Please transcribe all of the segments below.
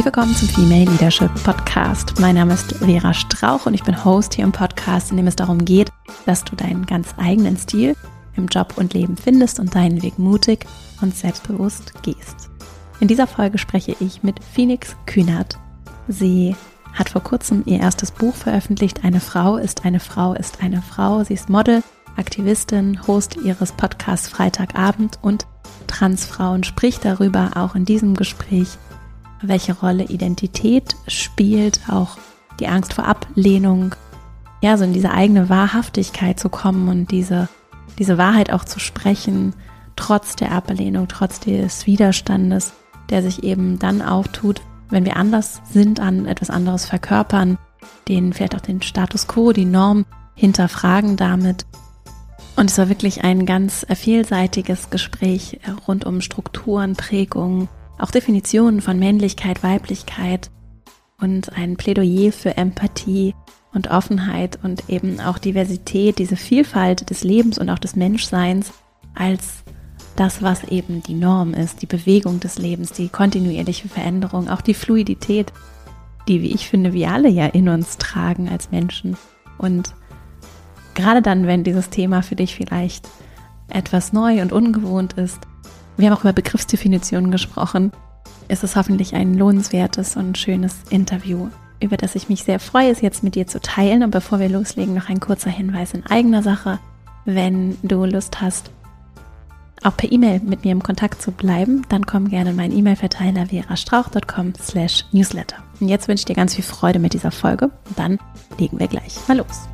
Herzlich willkommen zum Female Leadership Podcast. Mein Name ist Vera Strauch und ich bin Host hier im Podcast, in dem es darum geht, dass du deinen ganz eigenen Stil im Job und Leben findest und deinen Weg mutig und selbstbewusst gehst. In dieser Folge spreche ich mit Phoenix Kühnert. Sie hat vor kurzem ihr erstes Buch veröffentlicht. Eine Frau ist eine Frau ist eine Frau. Sie ist Model, Aktivistin, Host ihres Podcasts Freitagabend und Transfrauen spricht darüber auch in diesem Gespräch, welche Rolle Identität spielt, auch die Angst vor Ablehnung, ja, so in diese eigene Wahrhaftigkeit zu kommen und diese, diese Wahrheit auch zu sprechen, trotz der Ablehnung, trotz des Widerstandes, der sich eben dann auftut, wenn wir anders sind, an etwas anderes verkörpern, den vielleicht auch den Status quo, die Norm hinterfragen damit. Und es war wirklich ein ganz vielseitiges Gespräch rund um Strukturen, Prägungen, auch Definitionen von Männlichkeit, Weiblichkeit und ein Plädoyer für Empathie und Offenheit und eben auch Diversität, diese Vielfalt des Lebens und auch des Menschseins als das, was eben die Norm ist, die Bewegung des Lebens, die kontinuierliche Veränderung, auch die Fluidität, die, wie ich finde, wir alle ja in uns tragen als Menschen. Und gerade dann, wenn dieses Thema für dich vielleicht etwas neu und ungewohnt ist, wir haben auch über Begriffsdefinitionen gesprochen, ist es hoffentlich ein lohnenswertes und schönes Interview, über das ich mich sehr freue, es jetzt mit dir zu teilen. Und bevor wir loslegen, noch ein kurzer Hinweis in eigener Sache. Wenn du Lust hast, auch per E-Mail mit mir im Kontakt zu bleiben, dann komm gerne in meinen E-Mail-Verteiler verastrauch.com slash newsletter. Und jetzt wünsche ich dir ganz viel Freude mit dieser Folge dann legen wir gleich mal los.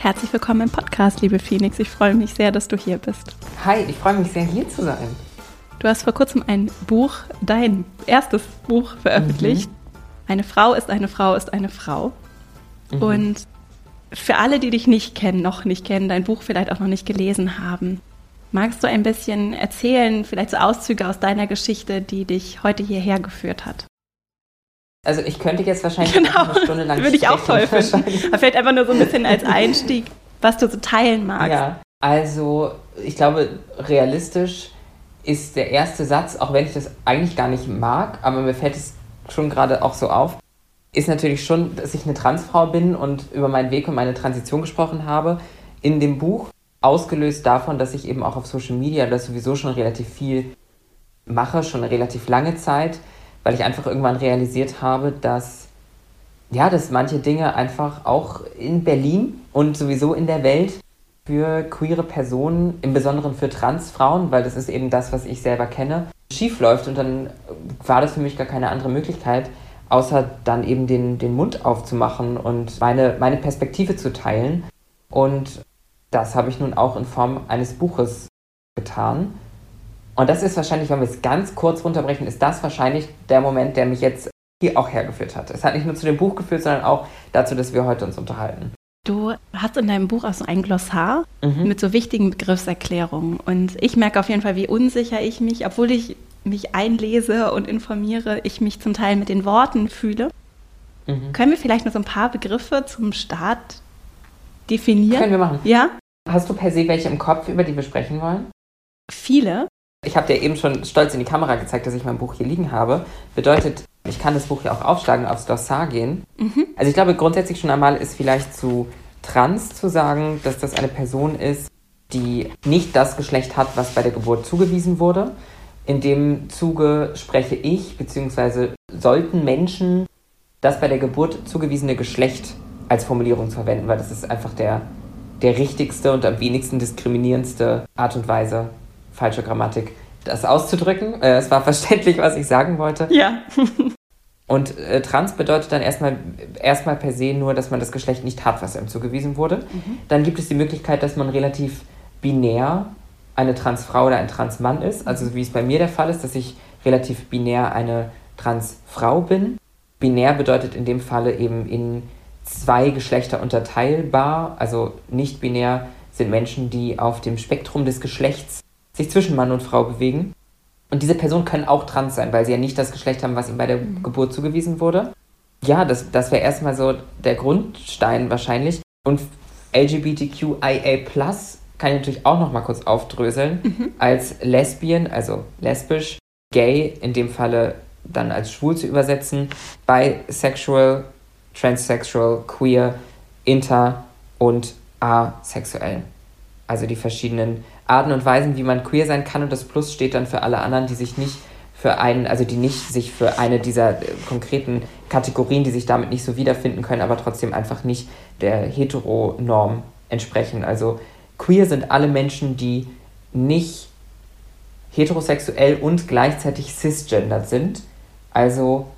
Herzlich willkommen im Podcast, liebe Phoenix. Ich freue mich sehr, dass du hier bist. Hi, ich freue mich sehr, hier zu sein. Du hast vor kurzem ein Buch, dein erstes Buch veröffentlicht. Mhm. Eine Frau ist eine Frau ist eine Frau. Mhm. Und für alle, die dich nicht kennen, noch nicht kennen, dein Buch vielleicht auch noch nicht gelesen haben, magst du ein bisschen erzählen, vielleicht so Auszüge aus deiner Geschichte, die dich heute hierher geführt hat? Also ich könnte jetzt wahrscheinlich genau. eine Stunde lang Würde ich auch toll finden. Aber vielleicht einfach nur so ein bisschen als Einstieg, was du so teilen magst. Ja, also ich glaube, realistisch ist der erste Satz, auch wenn ich das eigentlich gar nicht mag, aber mir fällt es schon gerade auch so auf, ist natürlich schon, dass ich eine Transfrau bin und über meinen Weg und meine Transition gesprochen habe. In dem Buch, ausgelöst davon, dass ich eben auch auf Social Media das sowieso schon relativ viel mache, schon eine relativ lange Zeit weil ich einfach irgendwann realisiert habe, dass ja, dass manche Dinge einfach auch in Berlin und sowieso in der Welt für queere Personen, im Besonderen für Transfrauen, weil das ist eben das, was ich selber kenne, schief läuft. Und dann war das für mich gar keine andere Möglichkeit, außer dann eben den, den Mund aufzumachen und meine, meine Perspektive zu teilen. Und das habe ich nun auch in Form eines Buches getan. Und das ist wahrscheinlich, wenn wir es ganz kurz runterbrechen, ist das wahrscheinlich der Moment, der mich jetzt hier auch hergeführt hat. Es hat nicht nur zu dem Buch geführt, sondern auch dazu, dass wir heute uns unterhalten. Du hast in deinem Buch auch so ein Glossar mhm. mit so wichtigen Begriffserklärungen. Und ich merke auf jeden Fall, wie unsicher ich mich, obwohl ich mich einlese und informiere, ich mich zum Teil mit den Worten fühle. Mhm. Können wir vielleicht noch so ein paar Begriffe zum Start definieren? Können wir machen. Ja? Hast du per se welche im Kopf, über die wir sprechen wollen? Viele. Ich habe dir eben schon stolz in die Kamera gezeigt, dass ich mein Buch hier liegen habe. Bedeutet, ich kann das Buch ja auch aufschlagen, aufs Dossar gehen. Mhm. Also ich glaube, grundsätzlich schon einmal ist vielleicht zu trans zu sagen, dass das eine Person ist, die nicht das Geschlecht hat, was bei der Geburt zugewiesen wurde. In dem Zuge spreche ich, beziehungsweise sollten Menschen das bei der Geburt zugewiesene Geschlecht als Formulierung verwenden, weil das ist einfach der, der richtigste und am wenigsten diskriminierendste Art und Weise, falsche Grammatik, das auszudrücken. Äh, es war verständlich, was ich sagen wollte. Ja. Und äh, trans bedeutet dann erstmal, erstmal per se nur, dass man das Geschlecht nicht hat, was einem zugewiesen wurde. Mhm. Dann gibt es die Möglichkeit, dass man relativ binär eine Transfrau oder ein Transmann ist. Also wie es bei mir der Fall ist, dass ich relativ binär eine Transfrau bin. Binär bedeutet in dem Falle eben in zwei Geschlechter unterteilbar. Also nicht binär sind Menschen, die auf dem Spektrum des Geschlechts sich zwischen Mann und Frau bewegen. Und diese Personen können auch trans sein, weil sie ja nicht das Geschlecht haben, was ihnen bei der mhm. Geburt zugewiesen wurde. Ja, das, das wäre erstmal so der Grundstein wahrscheinlich. Und LGBTQIA kann ich natürlich auch noch mal kurz aufdröseln. Mhm. Als Lesbien, also lesbisch, gay, in dem Falle dann als schwul zu übersetzen, bisexual, transsexual, queer, inter und asexuell. Also die verschiedenen Arten und Weisen, wie man queer sein kann und das Plus steht dann für alle anderen, die sich nicht für einen, also die nicht sich für eine dieser äh, konkreten Kategorien, die sich damit nicht so wiederfinden können, aber trotzdem einfach nicht der Heteronorm entsprechen. Also queer sind alle Menschen, die nicht heterosexuell und gleichzeitig cisgendered sind. Also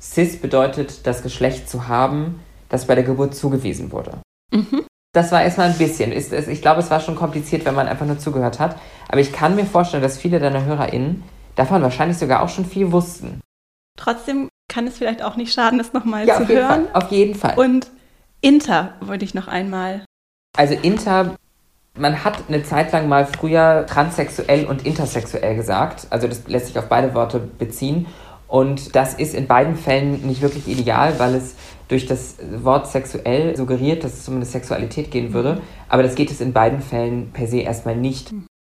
cis bedeutet das Geschlecht zu haben, das bei der Geburt zugewiesen wurde. Mhm. Das war erstmal ein bisschen. Ich glaube, es war schon kompliziert, wenn man einfach nur zugehört hat. Aber ich kann mir vorstellen, dass viele deiner HörerInnen davon wahrscheinlich sogar auch schon viel wussten. Trotzdem kann es vielleicht auch nicht schaden, das nochmal ja, zu hören. Fall, auf jeden Fall. Und Inter wollte ich noch einmal. Also Inter, man hat eine Zeit lang mal früher transsexuell und intersexuell gesagt. Also das lässt sich auf beide Worte beziehen. Und das ist in beiden Fällen nicht wirklich ideal, weil es durch das Wort sexuell suggeriert, dass es um eine Sexualität gehen würde. Aber das geht es in beiden Fällen per se erstmal nicht.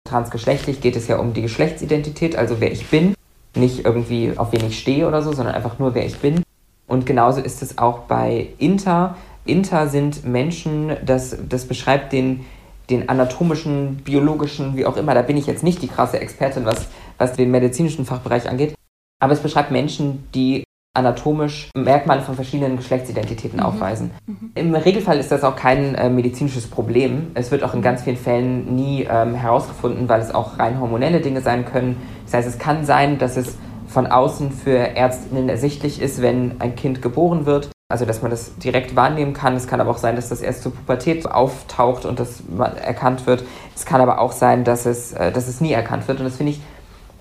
Transgeschlechtlich geht es ja um die Geschlechtsidentität, also wer ich bin, nicht irgendwie auf wen ich stehe oder so, sondern einfach nur wer ich bin. Und genauso ist es auch bei Inter. Inter sind Menschen, das, das beschreibt den, den anatomischen, biologischen, wie auch immer, da bin ich jetzt nicht die krasse Expertin, was, was den medizinischen Fachbereich angeht, aber es beschreibt Menschen, die anatomisch Merkmale von verschiedenen Geschlechtsidentitäten mhm. aufweisen. Mhm. Im Regelfall ist das auch kein äh, medizinisches Problem. Es wird auch in ganz vielen Fällen nie ähm, herausgefunden, weil es auch rein hormonelle Dinge sein können. Das heißt, es kann sein, dass es von außen für Ärztinnen ersichtlich ist, wenn ein Kind geboren wird. Also, dass man das direkt wahrnehmen kann. Es kann aber auch sein, dass das erst zur Pubertät auftaucht und das erkannt wird. Es kann aber auch sein, dass es, äh, dass es nie erkannt wird. Und das finde ich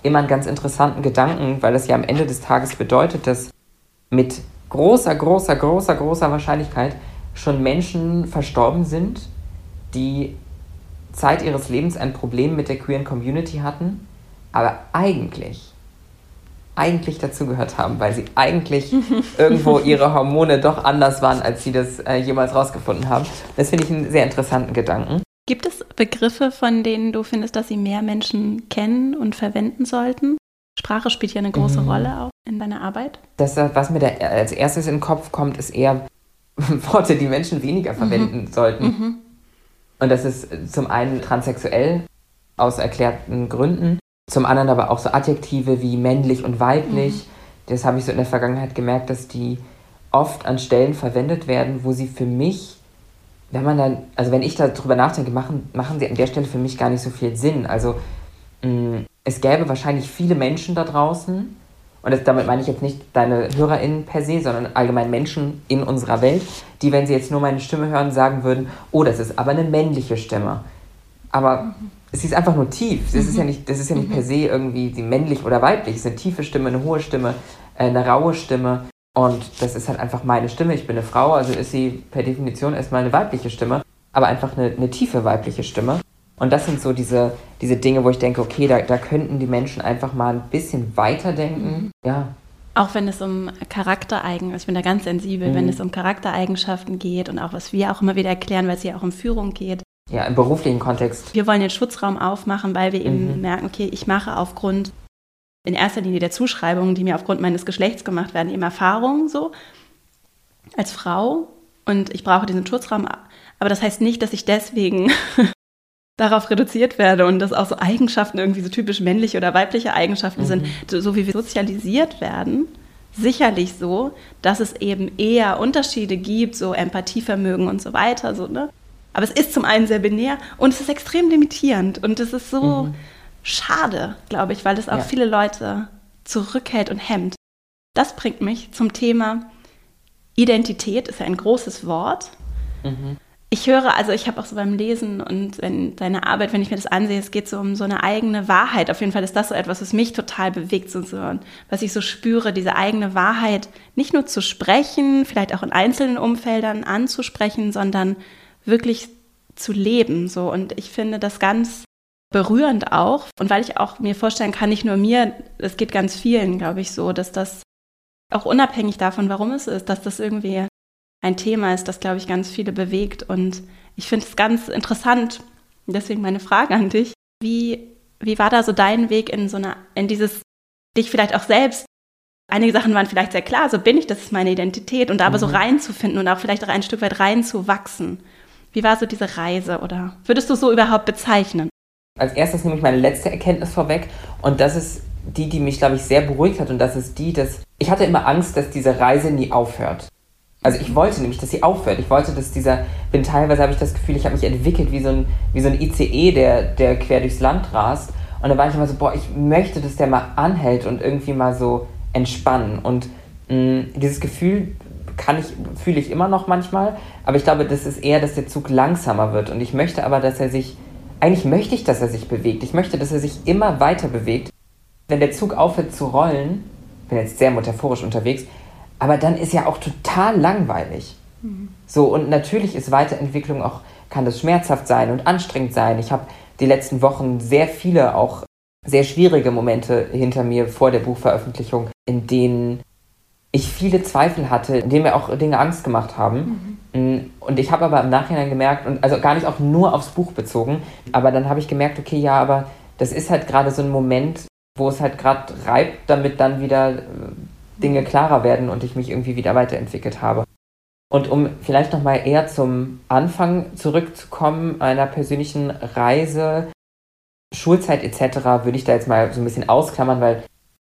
immer einen ganz interessanten Gedanken, weil das ja am Ende des Tages bedeutet, dass mit großer, großer, großer, großer Wahrscheinlichkeit schon Menschen verstorben sind, die Zeit ihres Lebens ein Problem mit der queeren Community hatten, aber eigentlich, eigentlich dazugehört haben, weil sie eigentlich irgendwo ihre Hormone doch anders waren, als sie das äh, jemals rausgefunden haben. Das finde ich einen sehr interessanten Gedanken. Gibt es Begriffe, von denen du findest, dass sie mehr Menschen kennen und verwenden sollten? Sprache spielt ja eine große mhm. Rolle auch in deiner Arbeit. Das, was mir da als erstes in den Kopf kommt, ist eher Worte, die Menschen weniger mhm. verwenden mhm. sollten. Mhm. Und das ist zum einen transsexuell aus erklärten Gründen, zum anderen aber auch so Adjektive wie männlich und weiblich. Mhm. Das habe ich so in der Vergangenheit gemerkt, dass die oft an Stellen verwendet werden, wo sie für mich, wenn man dann, also wenn ich darüber nachdenke, machen, machen sie an der Stelle für mich gar nicht so viel Sinn. Also es gäbe wahrscheinlich viele Menschen da draußen, und das, damit meine ich jetzt nicht deine HörerInnen per se, sondern allgemein Menschen in unserer Welt, die, wenn sie jetzt nur meine Stimme hören, sagen würden, oh, das ist aber eine männliche Stimme. Aber mhm. sie ist einfach nur tief. Das ist ja mhm. nicht, das ist ja nicht per se irgendwie die männlich oder weiblich. Es ist eine tiefe Stimme, eine hohe Stimme, äh, eine raue Stimme. Und das ist halt einfach meine Stimme. Ich bin eine Frau, also ist sie per Definition erstmal eine weibliche Stimme, aber einfach eine, eine tiefe weibliche Stimme. Und das sind so diese, diese Dinge, wo ich denke, okay, da, da könnten die Menschen einfach mal ein bisschen weiterdenken. Mhm. Ja. Auch wenn es um Charaktereigenschaften, ich bin da ganz sensibel, mhm. wenn es um Charaktereigenschaften geht und auch was wir auch immer wieder erklären, weil es ja auch um Führung geht. Ja, im beruflichen Kontext. Wir wollen den Schutzraum aufmachen, weil wir eben mhm. merken, okay, ich mache aufgrund in erster Linie der Zuschreibungen, die mir aufgrund meines Geschlechts gemacht werden, eben Erfahrungen so als Frau und ich brauche diesen Schutzraum. Aber das heißt nicht, dass ich deswegen darauf reduziert werde und dass auch so Eigenschaften irgendwie so typisch männliche oder weibliche Eigenschaften mhm. sind, so wie wir sozialisiert werden, sicherlich so, dass es eben eher Unterschiede gibt, so Empathievermögen und so weiter, so, ne? Aber es ist zum einen sehr binär und es ist extrem limitierend und es ist so mhm. schade, glaube ich, weil es auch ja. viele Leute zurückhält und hemmt. Das bringt mich zum Thema Identität, ist ja ein großes Wort. Mhm ich höre, also ich habe auch so beim Lesen und in deiner Arbeit, wenn ich mir das ansehe, es geht so um so eine eigene Wahrheit. Auf jeden Fall ist das so etwas, was mich total bewegt, so, so, was ich so spüre, diese eigene Wahrheit nicht nur zu sprechen, vielleicht auch in einzelnen Umfeldern anzusprechen, sondern wirklich zu leben. So. Und ich finde das ganz berührend auch. Und weil ich auch mir vorstellen kann, nicht nur mir, es geht ganz vielen, glaube ich, so, dass das auch unabhängig davon, warum es ist, dass das irgendwie ein Thema ist, das, glaube ich, ganz viele bewegt. Und ich finde es ganz interessant, deswegen meine Frage an dich. Wie, wie war da so dein Weg in so eine, in dieses, dich vielleicht auch selbst, einige Sachen waren vielleicht sehr klar, so bin ich, das ist meine Identität, und da aber mhm. so reinzufinden und auch vielleicht auch ein Stück weit reinzuwachsen. Wie war so diese Reise oder würdest du so überhaupt bezeichnen? Als erstes nehme ich meine letzte Erkenntnis vorweg und das ist die, die mich, glaube ich, sehr beruhigt hat und das ist die, dass ich hatte immer Angst, dass diese Reise nie aufhört. Also ich wollte nämlich, dass sie aufhört. Ich wollte, dass dieser, bin teilweise habe ich das Gefühl, ich habe mich entwickelt wie so ein, wie so ein ICE, der, der quer durchs Land rast. Und dann war ich immer so, boah, ich möchte, dass der mal anhält und irgendwie mal so entspannen. Und mh, mm, dieses Gefühl kann ich, fühle ich immer noch manchmal, aber ich glaube, das ist eher, dass der Zug langsamer wird. Und ich möchte aber, dass er sich, eigentlich möchte ich, dass er sich bewegt. Ich möchte, dass er sich immer weiter bewegt. Wenn der Zug aufhört zu rollen, bin jetzt sehr metaphorisch unterwegs, aber dann ist ja auch total langweilig. Mhm. So, und natürlich ist Weiterentwicklung auch, kann das schmerzhaft sein und anstrengend sein. Ich habe die letzten Wochen sehr viele auch sehr schwierige Momente hinter mir vor der Buchveröffentlichung, in denen ich viele Zweifel hatte, in denen mir auch Dinge Angst gemacht haben. Mhm. Mm, und ich habe aber im Nachhinein gemerkt, und also gar nicht auch nur aufs Buch bezogen, aber dann habe ich gemerkt, okay, ja, aber das ist halt gerade so ein Moment, wo es halt gerade reibt, damit dann wieder äh, Dinge klarer werden und ich mich irgendwie wieder weiterentwickelt habe. Und um vielleicht nochmal eher zum Anfang zurückzukommen, einer persönlichen Reise, Schulzeit etc., würde ich da jetzt mal so ein bisschen ausklammern, weil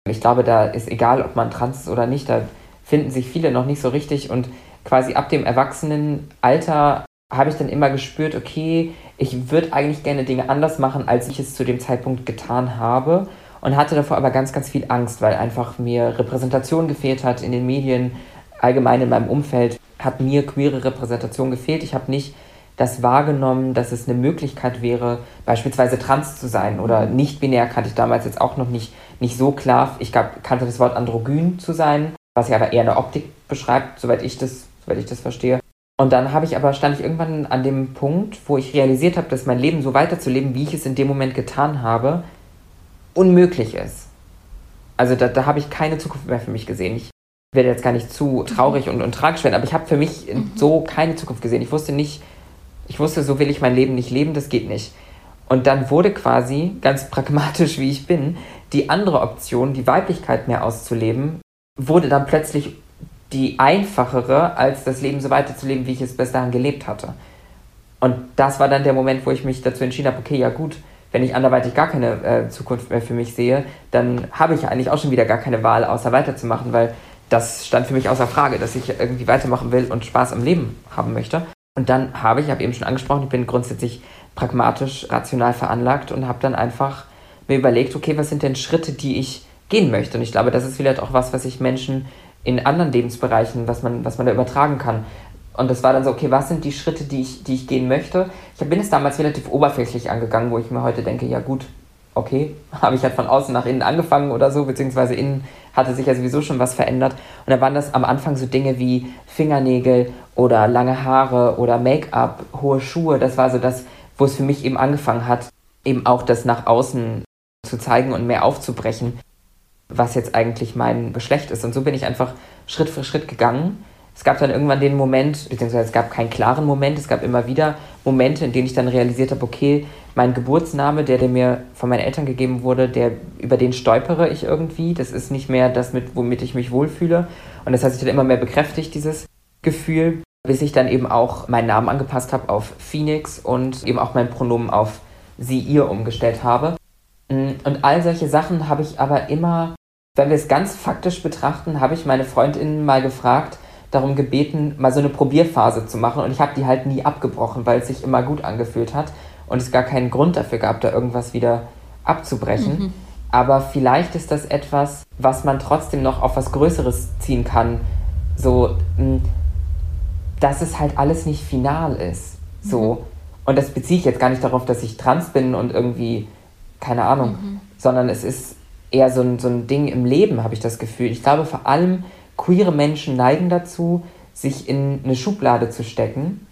ich glaube, da ist egal, ob man trans ist oder nicht, da finden sich viele noch nicht so richtig und quasi ab dem Erwachsenenalter habe ich dann immer gespürt, okay, ich würde eigentlich gerne Dinge anders machen, als ich es zu dem Zeitpunkt getan habe und hatte davor aber ganz, ganz viel Angst, weil einfach mir Repräsentation gefehlt hat in den Medien, allgemein in meinem Umfeld hat mir queere Repräsentation gefehlt. Ich habe nicht das wahrgenommen, dass es eine Möglichkeit wäre, beispielsweise trans zu sein oder nicht binär kannte ich damals jetzt auch noch nicht, nicht so klar. Ich glaub, kannte das Wort androgyn zu sein, was ja aber eher eine Optik beschreibt, soweit ich das, soweit ich das verstehe. Und dann habe ich aber, stand ich irgendwann an dem Punkt, wo ich realisiert habe, dass mein Leben so weiterzuleben, wie ich es in dem Moment getan habe, unmöglich ist. Also da, da habe ich keine Zukunft mehr für mich gesehen. Ich werde jetzt gar nicht zu traurig und, und tragisch werden, aber ich habe für mich mhm. so keine Zukunft gesehen. Ich wusste nicht, ich wusste, so will ich mein Leben nicht leben, das geht nicht. Und dann wurde quasi, ganz pragmatisch wie ich bin, die andere Option, die Weiblichkeit mehr auszuleben, wurde dann plötzlich die einfachere, als das Leben so weiterzuleben, wie ich es bis dahin gelebt hatte. Und das war dann der Moment, wo ich mich dazu entschieden habe, okay, ja gut, wenn ich anderweitig gar keine äh, Zukunft mehr für mich sehe, dann habe ich eigentlich auch schon wieder gar keine Wahl, außer weiterzumachen, weil das stand für mich außer Frage, dass ich irgendwie weitermachen will und Spaß am Leben haben möchte. Und dann habe ich, ich habe eben schon angesprochen, ich bin grundsätzlich pragmatisch, rational veranlagt und habe dann einfach mir überlegt, okay, was sind denn Schritte, die ich gehen möchte? Und ich glaube, das ist vielleicht auch was, was ich Menschen in anderen Lebensbereichen, was man, was man da übertragen kann. Und das war dann so, okay, was sind die Schritte, die ich, die ich gehen möchte? Ich bin es damals relativ oberflächlich angegangen, wo ich mir heute denke, ja gut, okay, habe ich halt von außen nach innen angefangen oder so, beziehungsweise innen hatte sich ja sowieso schon was verändert. Und da waren das am Anfang so Dinge wie Fingernägel oder lange Haare oder Make-up, hohe Schuhe. Das war so das, wo es für mich eben angefangen hat, eben auch das nach außen zu zeigen und mehr aufzubrechen, was jetzt eigentlich mein Geschlecht ist. Und so bin ich einfach Schritt für Schritt gegangen es gab dann irgendwann den Moment, beziehungsweise es gab keinen klaren Moment, es gab immer wieder Momente, in denen ich dann realisiert habe, okay, mein Geburtsname, der, der mir von meinen Eltern gegeben wurde, der, über den stolpere ich irgendwie. Das ist nicht mehr das, mit, womit ich mich wohlfühle. Und das hat sich dann immer mehr bekräftigt, dieses Gefühl, bis ich dann eben auch meinen Namen angepasst habe auf Phoenix und eben auch mein Pronomen auf sie, ihr umgestellt habe. Und all solche Sachen habe ich aber immer, wenn wir es ganz faktisch betrachten, habe ich meine Freundinnen mal gefragt, darum gebeten, mal so eine Probierphase zu machen und ich habe die halt nie abgebrochen, weil es sich immer gut angefühlt hat und es gar keinen Grund dafür gab, da irgendwas wieder abzubrechen. Mhm. Aber vielleicht ist das etwas, was man trotzdem noch auf was Größeres ziehen kann. So, hm, dass es halt alles nicht final ist. So. Mhm. Und das beziehe ich jetzt gar nicht darauf, dass ich trans bin und irgendwie, keine Ahnung, mhm. sondern es ist eher so ein, so ein Ding im Leben, habe ich das Gefühl. Ich glaube, vor allem queere Menschen neigen dazu, sich in eine Schublade zu stecken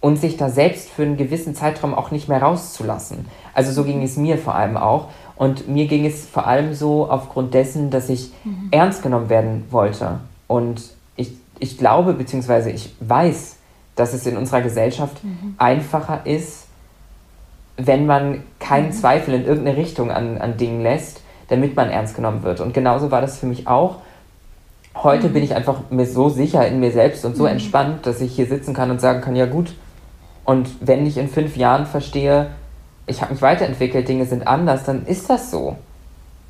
und sich da selbst für einen gewissen Zeitraum auch nicht mehr rauszulassen. Also so ging es mir vor allem auch. Und mir ging es vor allem so aufgrund dessen, dass ich mhm. ernst genommen werden wollte. Und ich, ich glaube, beziehungsweise ich weiß, dass es in unserer Gesellschaft mhm. einfacher ist, wenn man keinen mhm. Zweifel in irgendeine Richtung an, an Dingen lässt, damit man ernst genommen wird. Und genauso war das für mich auch. Heute mhm. bin ich einfach mir so sicher in mir selbst und so mhm. entspannt, dass ich hier sitzen kann und sagen kann, ja gut. Und wenn ich in fünf Jahren verstehe, ich habe mich weiterentwickelt, Dinge sind anders, dann ist das so.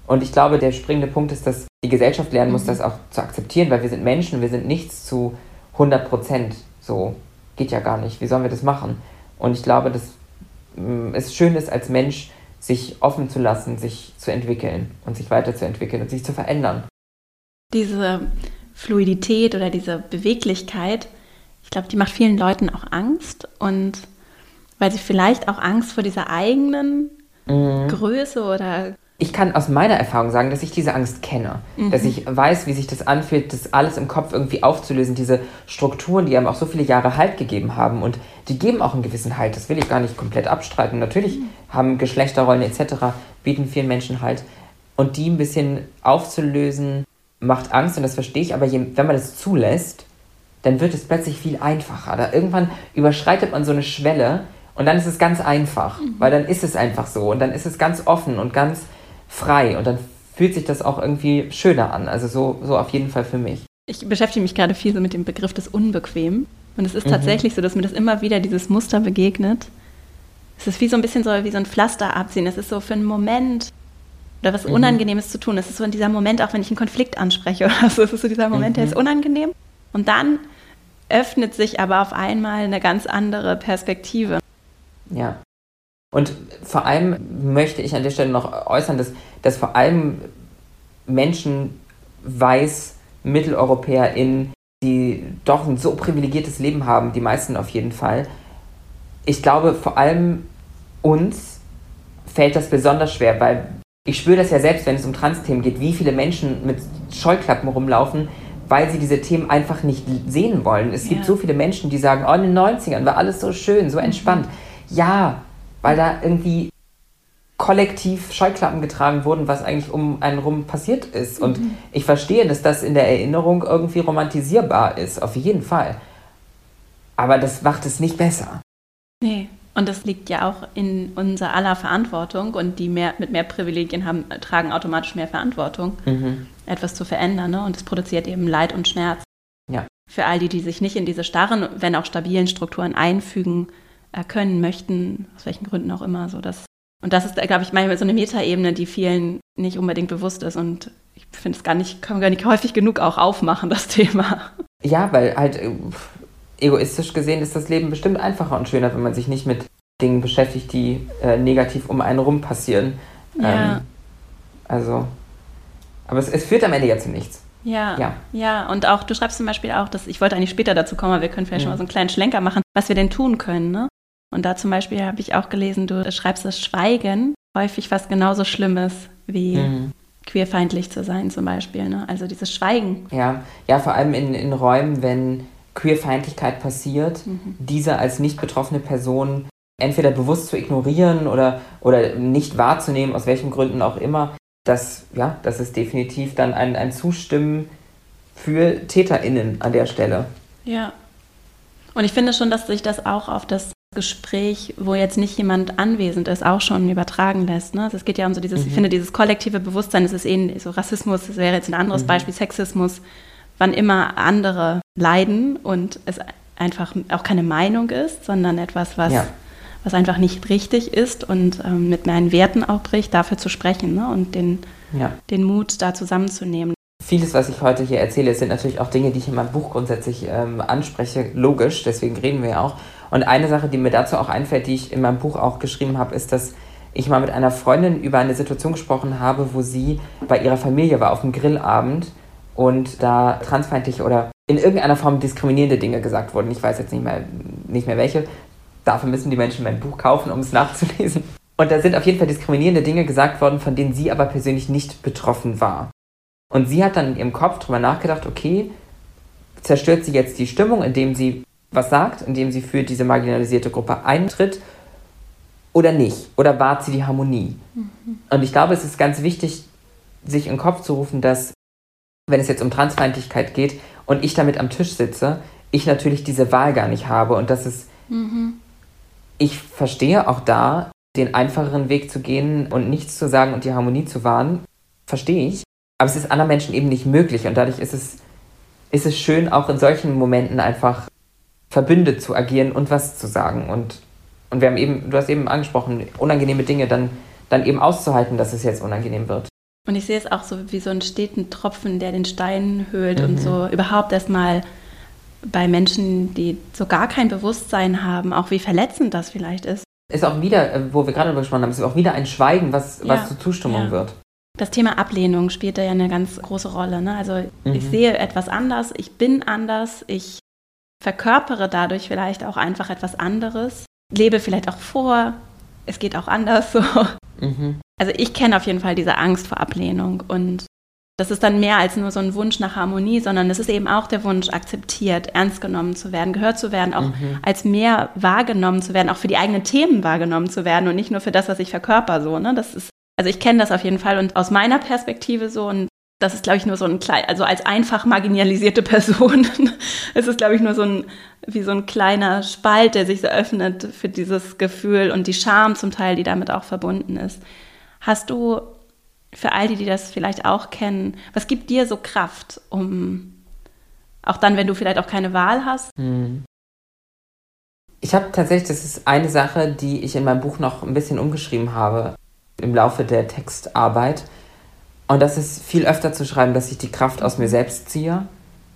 Und ich glaube, der springende Punkt ist, dass die Gesellschaft lernen muss, mhm. das auch zu akzeptieren, weil wir sind Menschen, wir sind nichts zu 100 Prozent. So geht ja gar nicht. Wie sollen wir das machen? Und ich glaube, dass mm, es schön ist, als Mensch sich offen zu lassen, sich zu entwickeln und sich weiterzuentwickeln und sich zu verändern. Diese Fluidität oder diese Beweglichkeit, ich glaube, die macht vielen Leuten auch Angst und weil sie vielleicht auch Angst vor dieser eigenen mhm. Größe oder ich kann aus meiner Erfahrung sagen, dass ich diese Angst kenne. Mhm. Dass ich weiß, wie sich das anfühlt, das alles im Kopf irgendwie aufzulösen. Diese Strukturen, die einem auch so viele Jahre Halt gegeben haben. Und die geben auch einen gewissen Halt. Das will ich gar nicht komplett abstreiten. Natürlich mhm. haben Geschlechterrollen etc. bieten vielen Menschen Halt. Und die ein bisschen aufzulösen, macht Angst. Und das verstehe ich. Aber je, wenn man das zulässt, dann wird es plötzlich viel einfacher. Da irgendwann überschreitet man so eine Schwelle. Und dann ist es ganz einfach. Mhm. Weil dann ist es einfach so. Und dann ist es ganz offen und ganz frei und dann fühlt sich das auch irgendwie schöner an. Also so, so auf jeden Fall für mich. Ich beschäftige mich gerade viel so mit dem Begriff des Unbequem. Und es ist mhm. tatsächlich so, dass mir das immer wieder dieses Muster begegnet. Es ist wie so ein bisschen so wie so ein Pflaster abziehen. Es ist so für einen Moment oder was mhm. Unangenehmes zu tun. Es ist so in dieser Moment, auch wenn ich einen Konflikt anspreche oder so, es ist so dieser Moment, mhm. der ist unangenehm. Und dann öffnet sich aber auf einmal eine ganz andere Perspektive. Ja. Und vor allem möchte ich an der Stelle noch äußern, dass, dass vor allem Menschen, weiß, MitteleuropäerInnen, die doch ein so privilegiertes Leben haben, die meisten auf jeden Fall. Ich glaube, vor allem uns fällt das besonders schwer, weil ich spüre das ja selbst, wenn es um Trans-Themen geht, wie viele Menschen mit Scheuklappen rumlaufen, weil sie diese Themen einfach nicht sehen wollen. Es ja. gibt so viele Menschen, die sagen, oh, in den 90ern war alles so schön, so entspannt. Mhm. Ja, weil da irgendwie kollektiv Scheuklappen getragen wurden, was eigentlich um einen rum passiert ist. Und mhm. ich verstehe, dass das in der Erinnerung irgendwie romantisierbar ist, auf jeden Fall. Aber das macht es nicht besser. Nee. Und das liegt ja auch in unserer aller Verantwortung und die mehr, mit mehr Privilegien haben, tragen automatisch mehr Verantwortung, mhm. etwas zu verändern. Ne? Und es produziert eben Leid und Schmerz. Ja. Für all die, die sich nicht in diese starren, wenn auch stabilen Strukturen einfügen, können möchten, aus welchen Gründen auch immer. So dass, und das ist, glaube ich, manchmal so eine Metaebene, die vielen nicht unbedingt bewusst ist. Und ich finde es gar nicht, kann man gar nicht häufig genug auch aufmachen, das Thema. Ja, weil halt äh, egoistisch gesehen ist das Leben bestimmt einfacher und schöner, wenn man sich nicht mit Dingen beschäftigt, die äh, negativ um einen rum passieren. Ja. Ähm, also, aber es, es führt am Ende ja zu nichts. Ja, ja, ja. Und auch, du schreibst zum Beispiel auch, dass ich wollte eigentlich später dazu kommen, aber wir können vielleicht mhm. schon mal so einen kleinen Schlenker machen, was wir denn tun können. Ne? Und da zum Beispiel habe ich auch gelesen, du schreibst das Schweigen häufig was genauso Schlimmes wie mhm. queerfeindlich zu sein zum Beispiel. Ne? Also dieses Schweigen. Ja, ja vor allem in, in Räumen, wenn Queerfeindlichkeit passiert, mhm. diese als nicht betroffene Person entweder bewusst zu ignorieren oder, oder nicht wahrzunehmen, aus welchen Gründen auch immer, das, ja, das ist definitiv dann ein, ein Zustimmen für TäterInnen an der Stelle. Ja. Und ich finde schon, dass sich das auch auf das Gespräch, wo jetzt nicht jemand anwesend ist, auch schon übertragen lässt. Ne? Also es geht ja um so dieses, mhm. ich finde, dieses kollektive Bewusstsein, es ist ähnlich, so Rassismus, das wäre jetzt ein anderes mhm. Beispiel, Sexismus, wann immer andere leiden und es einfach auch keine Meinung ist, sondern etwas, was, ja. was einfach nicht richtig ist und ähm, mit meinen Werten auch bricht, dafür zu sprechen ne? und den, ja. den Mut da zusammenzunehmen. Vieles, was ich heute hier erzähle, sind natürlich auch Dinge, die ich in meinem Buch grundsätzlich ähm, anspreche, logisch, deswegen reden wir ja auch. Und eine Sache, die mir dazu auch einfällt, die ich in meinem Buch auch geschrieben habe, ist, dass ich mal mit einer Freundin über eine Situation gesprochen habe, wo sie bei ihrer Familie war auf dem Grillabend und da transfeindliche oder in irgendeiner Form diskriminierende Dinge gesagt wurden. Ich weiß jetzt nicht mehr, nicht mehr welche. dafür müssen die Menschen mein Buch kaufen, um es nachzulesen. Und da sind auf jeden Fall diskriminierende Dinge gesagt worden, von denen sie aber persönlich nicht betroffen war. Und sie hat dann in ihrem Kopf drüber nachgedacht, okay, zerstört sie jetzt die Stimmung, indem sie was sagt, indem sie für diese marginalisierte Gruppe eintritt oder nicht? Oder wahrt sie die Harmonie? Mhm. Und ich glaube, es ist ganz wichtig, sich in den Kopf zu rufen, dass, wenn es jetzt um Transfeindlichkeit geht und ich damit am Tisch sitze, ich natürlich diese Wahl gar nicht habe und dass es, mhm. ich verstehe auch da, den einfacheren Weg zu gehen und nichts zu sagen und die Harmonie zu wahren, verstehe ich. Aber es ist anderen Menschen eben nicht möglich und dadurch ist es, ist es schön, auch in solchen Momenten einfach verbündet zu agieren und was zu sagen. Und, und wir haben eben, du hast eben angesprochen, unangenehme Dinge dann, dann eben auszuhalten, dass es jetzt unangenehm wird. Und ich sehe es auch so wie so einen steten Tropfen, der den Stein höhlt mhm. und so überhaupt erstmal bei Menschen, die so gar kein Bewusstsein haben, auch wie verletzend das vielleicht ist. Ist auch wieder, äh, wo wir gerade darüber gesprochen haben, ist auch wieder ein Schweigen, was, ja, was zur Zustimmung ja. wird. Das Thema Ablehnung spielt da ja eine ganz große Rolle. Ne? Also mhm. ich sehe etwas anders, ich bin anders, ich verkörpere dadurch vielleicht auch einfach etwas anderes, lebe vielleicht auch vor, es geht auch anders so. Mhm. Also ich kenne auf jeden Fall diese Angst vor Ablehnung und das ist dann mehr als nur so ein Wunsch nach Harmonie, sondern es ist eben auch der Wunsch, akzeptiert, ernst genommen zu werden, gehört zu werden, auch mhm. als mehr wahrgenommen zu werden, auch für die eigenen Themen wahrgenommen zu werden und nicht nur für das, was ich verkörper so. Ne? Das ist, also ich kenne das auf jeden Fall und aus meiner Perspektive so und das ist, glaube ich, nur so ein klein, also als einfach marginalisierte Person es ist, glaube ich, nur so ein, wie so ein kleiner Spalt, der sich so öffnet für dieses Gefühl und die Scham zum Teil, die damit auch verbunden ist. Hast du für all die, die das vielleicht auch kennen, was gibt dir so Kraft, um auch dann, wenn du vielleicht auch keine Wahl hast? Hm. Ich habe tatsächlich, das ist eine Sache, die ich in meinem Buch noch ein bisschen umgeschrieben habe im Laufe der Textarbeit und das ist viel öfter zu schreiben, dass ich die Kraft aus mir selbst ziehe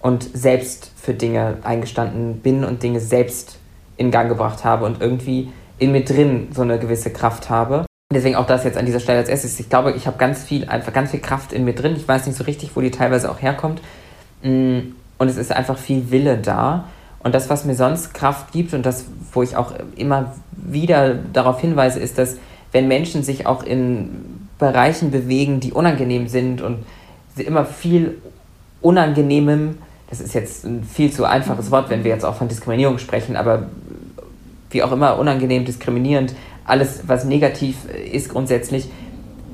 und selbst für Dinge eingestanden bin und Dinge selbst in Gang gebracht habe und irgendwie in mir drin so eine gewisse Kraft habe. Deswegen auch das jetzt an dieser Stelle als erstes. Ich glaube, ich habe ganz viel, einfach ganz viel Kraft in mir drin. Ich weiß nicht so richtig, wo die teilweise auch herkommt. Mm, und es ist einfach viel Wille da. Und das, was mir sonst Kraft gibt und das, wo ich auch immer wieder darauf hinweise, ist, dass wenn Menschen sich auch in Bereichen bewegen, die unangenehm sind und immer viel Unangenehmem, das ist jetzt ein viel zu einfaches Wort, wenn wir jetzt auch von Diskriminierung sprechen, aber wie auch immer unangenehm, diskriminierend, alles, was negativ ist grundsätzlich,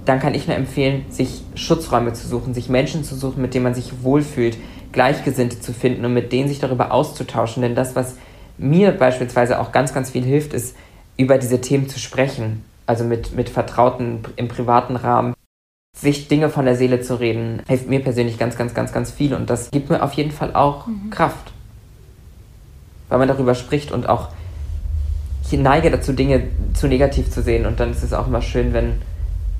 dann kann ich nur empfehlen, sich Schutzräume zu suchen, sich Menschen zu suchen, mit denen man sich wohlfühlt, Gleichgesinnte zu finden und mit denen sich darüber auszutauschen. Denn das, was mir beispielsweise auch ganz, ganz viel hilft, ist, über diese Themen zu sprechen also mit, mit Vertrauten im privaten Rahmen, sich Dinge von der Seele zu reden, hilft mir persönlich ganz, ganz, ganz, ganz viel und das gibt mir auf jeden Fall auch mhm. Kraft. Weil man darüber spricht und auch, ich neige dazu, Dinge zu negativ zu sehen und dann ist es auch immer schön, wenn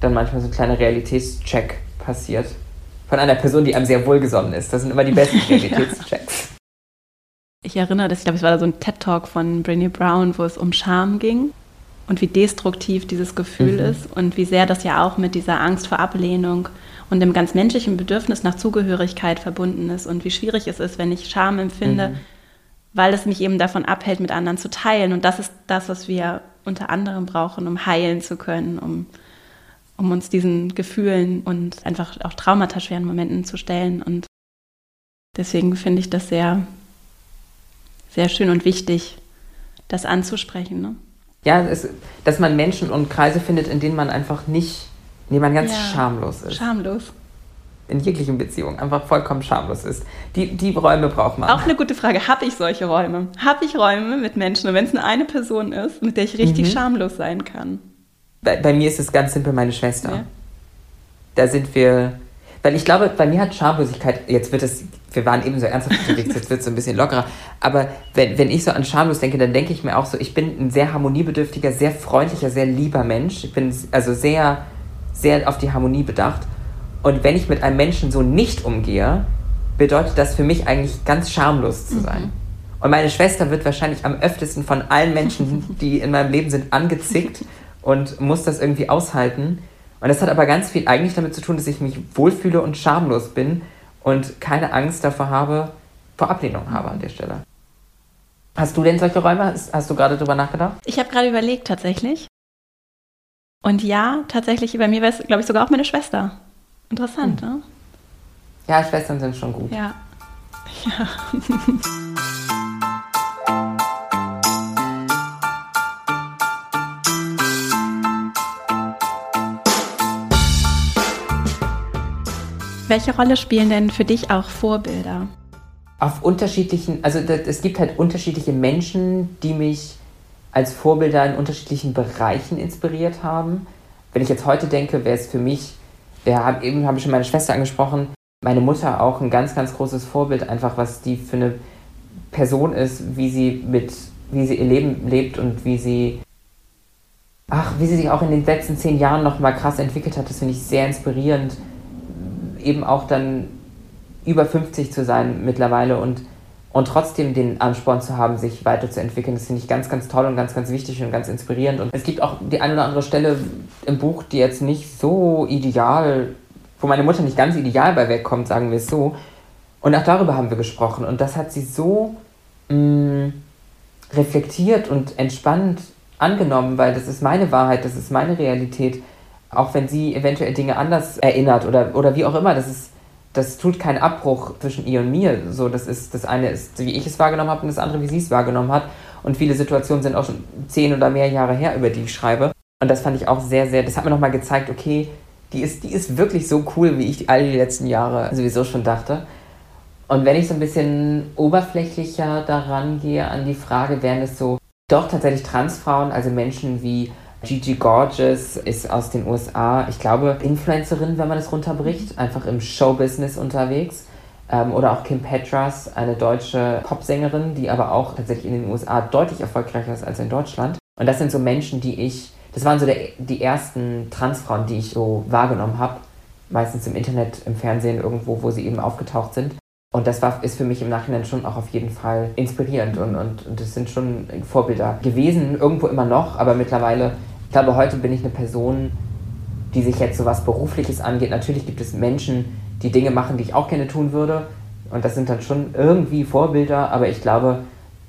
dann manchmal so ein kleiner Realitätscheck passiert. Von einer Person, die einem sehr wohlgesonnen ist. Das sind immer die besten Realitätschecks. Ich erinnere, dass ich glaube, es war da so ein TED-Talk von Brené Brown, wo es um Scham ging und wie destruktiv dieses Gefühl mhm. ist und wie sehr das ja auch mit dieser Angst vor Ablehnung und dem ganz menschlichen Bedürfnis nach Zugehörigkeit verbunden ist und wie schwierig es ist, wenn ich Scham empfinde, mhm. Weil es mich eben davon abhält, mit anderen zu teilen. Und das ist das, was wir unter anderem brauchen, um heilen zu können, um, um uns diesen Gefühlen und einfach auch traumataschweren Momenten zu stellen. Und deswegen finde ich das sehr, sehr schön und wichtig, das anzusprechen. Ne? Ja, es, dass man Menschen und Kreise findet, in denen man einfach nicht, in denen man ganz ja, schamlos ist. Schamlos. In jeglichen Beziehungen einfach vollkommen schamlos ist. Die, die Räume braucht man. Auch eine gute Frage. Habe ich solche Räume? Habe ich Räume mit Menschen? Und wenn es nur eine Person ist, mit der ich richtig mhm. schamlos sein kann? Bei, bei, mir ist es ganz simpel meine Schwester. Ja. Da sind wir weil ich glaube, bei mir hat Schamlosigkeit, jetzt wird es, wir waren eben so ernsthaft unterwegs, jetzt wird es so ein bisschen lockerer, aber wenn, wenn ich so an schamlos denke, dann denke ich mir auch so, ich bin ein sehr harmoniebedürftiger, sehr freundlicher, sehr lieber Mensch. Ich bin also sehr, sehr auf die Harmonie bedacht. Und wenn ich mit einem Menschen so nicht umgehe, bedeutet das für mich eigentlich ganz schamlos zu sein. Mhm. Und meine Schwester wird wahrscheinlich am öftesten von allen Menschen, die in meinem Leben sind, angezickt und muss das irgendwie aushalten. Und das hat aber ganz viel eigentlich damit zu tun, dass ich mich wohlfühle und schamlos bin und keine Angst davor habe, vor Ablehnung habe an der Stelle. Hast du denn solche Räume? Hast, du gerade drüber nachgedacht? Ich habe gerade überlegt tatsächlich. Und ja, tatsächlich, bei mir wäre es, glaube ich, sogar auch meine Schwester. Interessant, hm. ne? Ja, Schwestern sind schon gut. Ja. Ja. Welche Rolle spielen denn für dich auch Vorbilder? Auf unterschiedlichen, also es gibt halt unterschiedliche Menschen, die mich als Vorbilder in unterschiedlichen Bereichen inspiriert haben. Wenn ich jetzt heute denke, wäre es für mich, der, eben habe ich schon meine Schwester angesprochen, meine Mutter auch ein ganz, ganz großes Vorbild, einfach was die für eine Person ist, wie sie mit, wie sie ihr Leben lebt und wie sie, ach, wie sie sich auch in den letzten zehn Jahren nochmal krass entwickelt hat, das finde ich sehr inspirierend eben auch dann über 50 zu sein mittlerweile und, und trotzdem den Ansporn zu haben, sich weiterzuentwickeln. Das finde ich ganz, ganz toll und ganz, ganz wichtig und ganz inspirierend. Und es gibt auch die eine oder andere Stelle im Buch, die jetzt nicht so ideal, wo meine Mutter nicht ganz ideal bei wegkommt, sagen wir es so. Und auch darüber haben wir gesprochen. Und das hat sie so mh, mm, reflektiert und entspannt angenommen, weil das ist meine Wahrheit, das ist meine Realität auch wenn sie eventuell Dinge anders erinnert oder, oder wie auch immer, das ist, das tut keinen Abbruch zwischen ihr und mir. So, das ist, das eine ist, wie ich es wahrgenommen habe, und das andere, wie sie es wahrgenommen hat. Und viele Situationen sind auch schon zehn oder mehr Jahre her, über die ich schreibe. Und das fand ich auch sehr, sehr, das hat mir nochmal gezeigt, okay, die ist, die ist wirklich so cool, wie ich all die letzten Jahre sowieso schon dachte. Und wenn ich so ein bisschen oberflächlicher daran gehe an die Frage, wären es so doch tatsächlich Transfrauen, also Menschen wie Gigi Gorgeous ist aus den USA, ich glaube, Influencerin, wenn man es runterbricht, einfach im Showbusiness unterwegs. Ähm, oder auch Kim Petras, eine deutsche Popsängerin, die aber auch tatsächlich in den USA deutlich erfolgreicher ist als in Deutschland. Und das sind so Menschen, die ich, das waren so der, die ersten Transfrauen, die ich so wahrgenommen habe. Meistens im Internet, im Fernsehen, irgendwo, wo sie eben aufgetaucht sind. Und das war, ist für mich im Nachhinein schon auch auf jeden Fall inspirierend und, und, und das sind schon Vorbilder gewesen, irgendwo immer noch, aber mittlerweile, ich glaube, heute bin ich eine Person, die sich jetzt so was Berufliches angeht. Natürlich gibt es Menschen, die Dinge machen, die ich auch gerne tun würde. Und das sind dann schon irgendwie Vorbilder, aber ich glaube,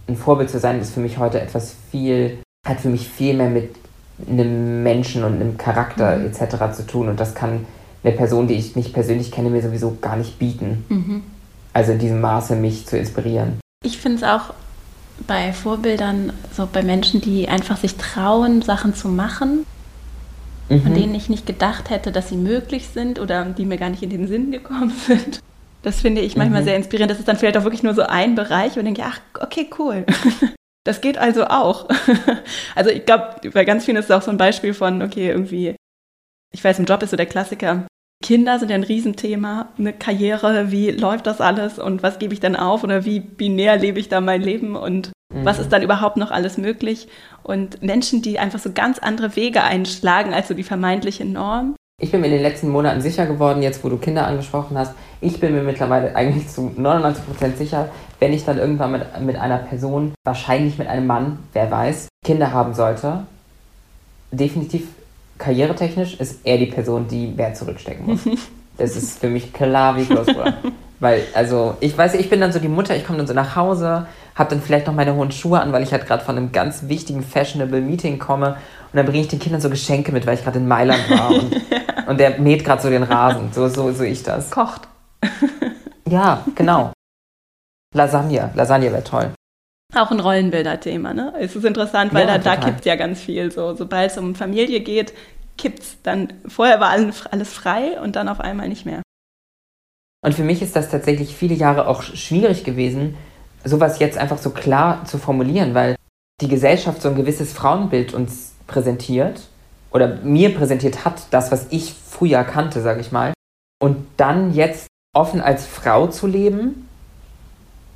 ein Vorbild zu sein, ist für mich heute etwas viel, hat für mich viel mehr mit einem Menschen und einem Charakter mhm. etc. zu tun. Und das kann eine Person, die ich nicht persönlich kenne, mir sowieso gar nicht bieten. Mhm also in diesem Maße mich zu inspirieren. Ich finde es auch bei Vorbildern, so bei Menschen, die einfach sich trauen, Sachen zu machen, mhm. von denen ich nicht gedacht hätte, dass sie möglich sind oder die mir gar nicht in den Sinn gekommen sind. Das finde ich manchmal mhm. sehr inspirierend. Das ist dann vielleicht auch wirklich nur so ein Bereich und denke, ach, okay, cool. Das geht also auch. Also ich glaube, bei ganz vielen ist es auch so ein Beispiel von, okay, irgendwie, ich weiß, im Job ist so der Klassiker, Kinder sind ja ein Riesenthema, eine Karriere, wie läuft das alles und was gebe ich dann auf oder wie binär lebe ich da mein Leben und mhm. was ist dann überhaupt noch alles möglich? Und Menschen, die einfach so ganz andere Wege einschlagen als so die vermeintliche Norm. Ich bin mir in den letzten Monaten sicher geworden, jetzt wo du Kinder angesprochen hast, ich bin mir mittlerweile eigentlich zu 99% sicher, wenn ich dann irgendwann mit, mit einer Person, wahrscheinlich mit einem Mann, wer weiß, Kinder haben sollte, definitiv karrieretechnisch ist er die Person, die mehr zurückstecken muss. das ist für mich klar wie Kloßbruder. Weil, also, ich weiß, ich bin dann so die Mutter, ich komme dann so nach Hause, habe dann vielleicht noch meine hohen Schuhe an, weil ich halt gerade von einem ganz wichtigen Fashionable Meeting komme. Und dann bringe ich den Kindern so Geschenke mit, weil ich gerade in Mailand war. Und, und der mäht gerade so den Rasen. So, so, so ich das. Kocht. ja, genau. Lasagne. Lasagne wäre toll. Auch ein Rollenbilder-Thema, ne? Es ist interessant, weil ja, da, da kippt ja ganz viel. So, sobald es um Familie geht, kippt es dann. Vorher war alles frei und dann auf einmal nicht mehr. Und für mich ist das tatsächlich viele Jahre auch schwierig gewesen, sowas jetzt einfach so klar zu formulieren, weil die Gesellschaft so ein gewisses Frauenbild uns präsentiert oder mir präsentiert hat, das, was ich früher kannte, sage ich mal. Und dann jetzt offen als Frau zu leben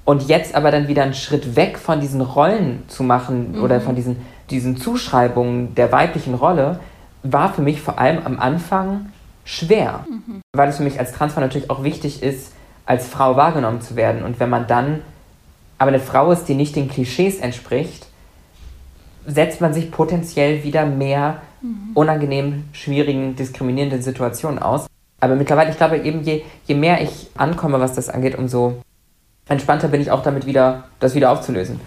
und jetzt aber dann wieder einen Schritt weg von diesen Rollen zu machen mhm. oder von diesen, diesen Zuschreibungen der weiblichen Rolle, war für mich vor allem am Anfang schwer. Mhm. Weil es für mich als Transfrau natürlich auch wichtig ist, als Frau wahrgenommen zu werden. Und wenn man dann aber eine Frau ist, die nicht den Klischees entspricht, setzt man sich potenziell wieder mehr mhm. unangenehmen, schwierigen, diskriminierenden Situationen aus. Aber mittlerweile, ich glaube eben, je, je mehr ich ankomme, was das angeht, umso entspannter bin ich auch damit wieder, das wieder aufzulösen.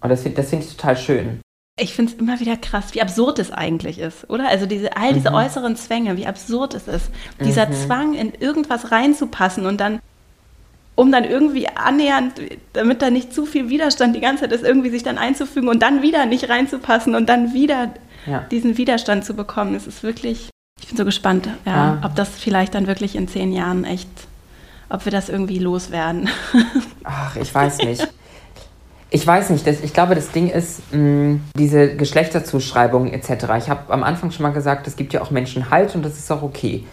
Und das, das finde ich total schön. Ich finde es immer wieder krass, wie absurd es eigentlich ist, oder? Also diese, all diese mhm. äußeren Zwänge, wie absurd es ist. Dieser mhm. Zwang, in irgendwas reinzupassen und dann, um dann irgendwie annähernd, damit da nicht zu viel Widerstand die ganze Zeit ist, irgendwie sich dann einzufügen und dann wieder nicht reinzupassen und dann wieder ja. diesen Widerstand zu bekommen. Es ist wirklich, ich bin so gespannt, ja, ja. ob das vielleicht dann wirklich in zehn Jahren echt, ob wir das irgendwie loswerden. Ach, ich weiß nicht. Ich weiß nicht, das, ich glaube, das Ding ist, mh, mm, diese Geschlechterzuschreibungen etc. Ich habe am Anfang schon mal gesagt, es gibt ja auch Menschen Halt und das ist auch okay.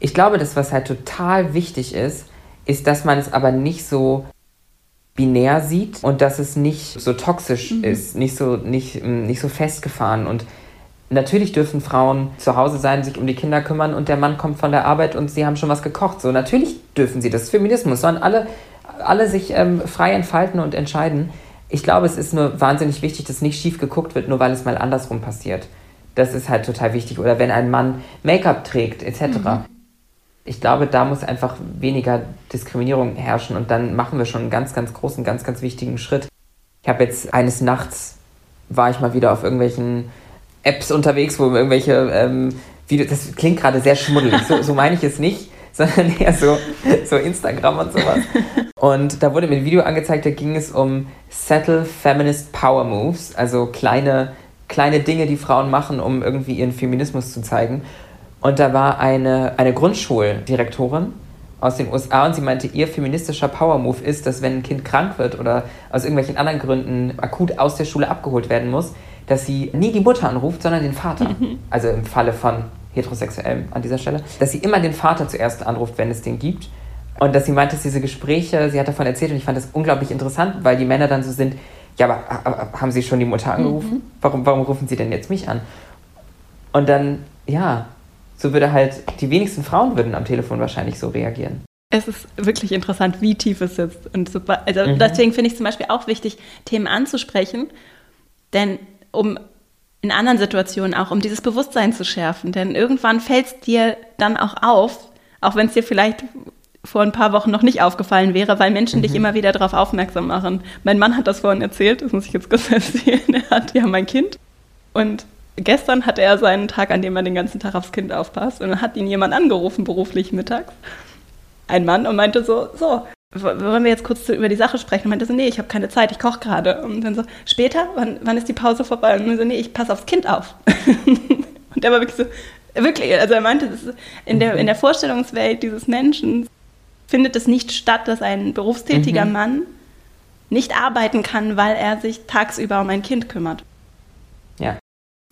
Ich glaube, das, was halt total wichtig ist, ist, dass man es aber nicht so binär sieht und dass es nicht so toxisch mhm. ist, nicht so, nicht, mm, nicht so festgefahren. Und natürlich dürfen Frauen zu Hause sein, sich um die Kinder kümmern und der Mann kommt von der Arbeit und sie haben schon was gekocht. So, natürlich dürfen sie das. Feminismus, sollen alle, alle sich ähm, frei entfalten und entscheiden. Ich glaube, es ist nur wahnsinnig wichtig, dass nicht schief geguckt wird, nur weil es mal andersrum passiert. Das ist halt total wichtig. Oder wenn ein Mann Make-up trägt, etc. Mhm. Ich glaube, da muss einfach weniger Diskriminierung herrschen und dann machen wir schon einen ganz, ganz großen, ganz, ganz wichtigen Schritt. Ich habe jetzt eines Nachts war ich mal wieder auf irgendwelchen Apps unterwegs, wo irgendwelche ähm, Videos, das klingt gerade sehr schmuddelig, so, so meine ich es nicht, sondern eher so, so Instagram und sowas. Und da wurde mir ein Video angezeigt, da ging es um Settle Feminist Power Moves, also kleine, kleine Dinge, die Frauen machen, um irgendwie ihren Feminismus zu zeigen. Und da war eine, eine Grundschuldirektorin aus den USA und sie meinte, ihr feministischer Power Move ist, dass wenn ein Kind krank wird oder aus irgendwelchen anderen Gründen akut aus der Schule abgeholt werden muss, dass sie nie die Mutter anruft, sondern den Vater. Mhm. Also im Falle von heterosexuellem an dieser Stelle, dass sie immer den Vater zuerst anruft, wenn es den gibt. Und dass sie meinte, dass diese Gespräche, sie hat davon erzählt und ich fand das unglaublich interessant, weil die Männer dann so sind, ja, aber, aber haben Sie schon die Mutter angerufen? Mhm. Warum, warum rufen Sie denn jetzt mich an? Und dann, ja, so würde halt, die wenigsten Frauen würden am Telefon wahrscheinlich so reagieren. Es ist wirklich interessant, wie tief es sitzt. Und super, also mhm. deswegen finde ich zum Beispiel auch wichtig, Themen anzusprechen, denn um in anderen Situationen auch, um dieses Bewusstsein zu schärfen. Denn irgendwann fällt es dir dann auch auf, auch wenn es dir vielleicht vor ein paar Wochen noch nicht aufgefallen wäre, weil Menschen mhm. dich immer wieder darauf aufmerksam machen. Mein Mann hat das vorhin erzählt, das muss ich jetzt kurz erzählen. Er hat ja mein Kind und gestern hatte er seinen Tag, an dem er den ganzen Tag aufs Kind aufpasst und dann hat ihn jemand angerufen, beruflich mittags. Ein Mann und meinte so, so, wollen wir jetzt kurz über die Sache sprechen? Und meinte so, nee, ich habe keine Zeit, ich koche gerade. Und dann so, später, wann, wann ist die Pause vorbei? Und so, nee, ich passe aufs Kind auf. und der war wirklich so, wirklich, also er meinte, in der, in der Vorstellungswelt dieses Menschen findet es nicht statt, dass ein berufstätiger mhm. Mann nicht arbeiten kann, weil er sich tagsüber um ein Kind kümmert. Ja.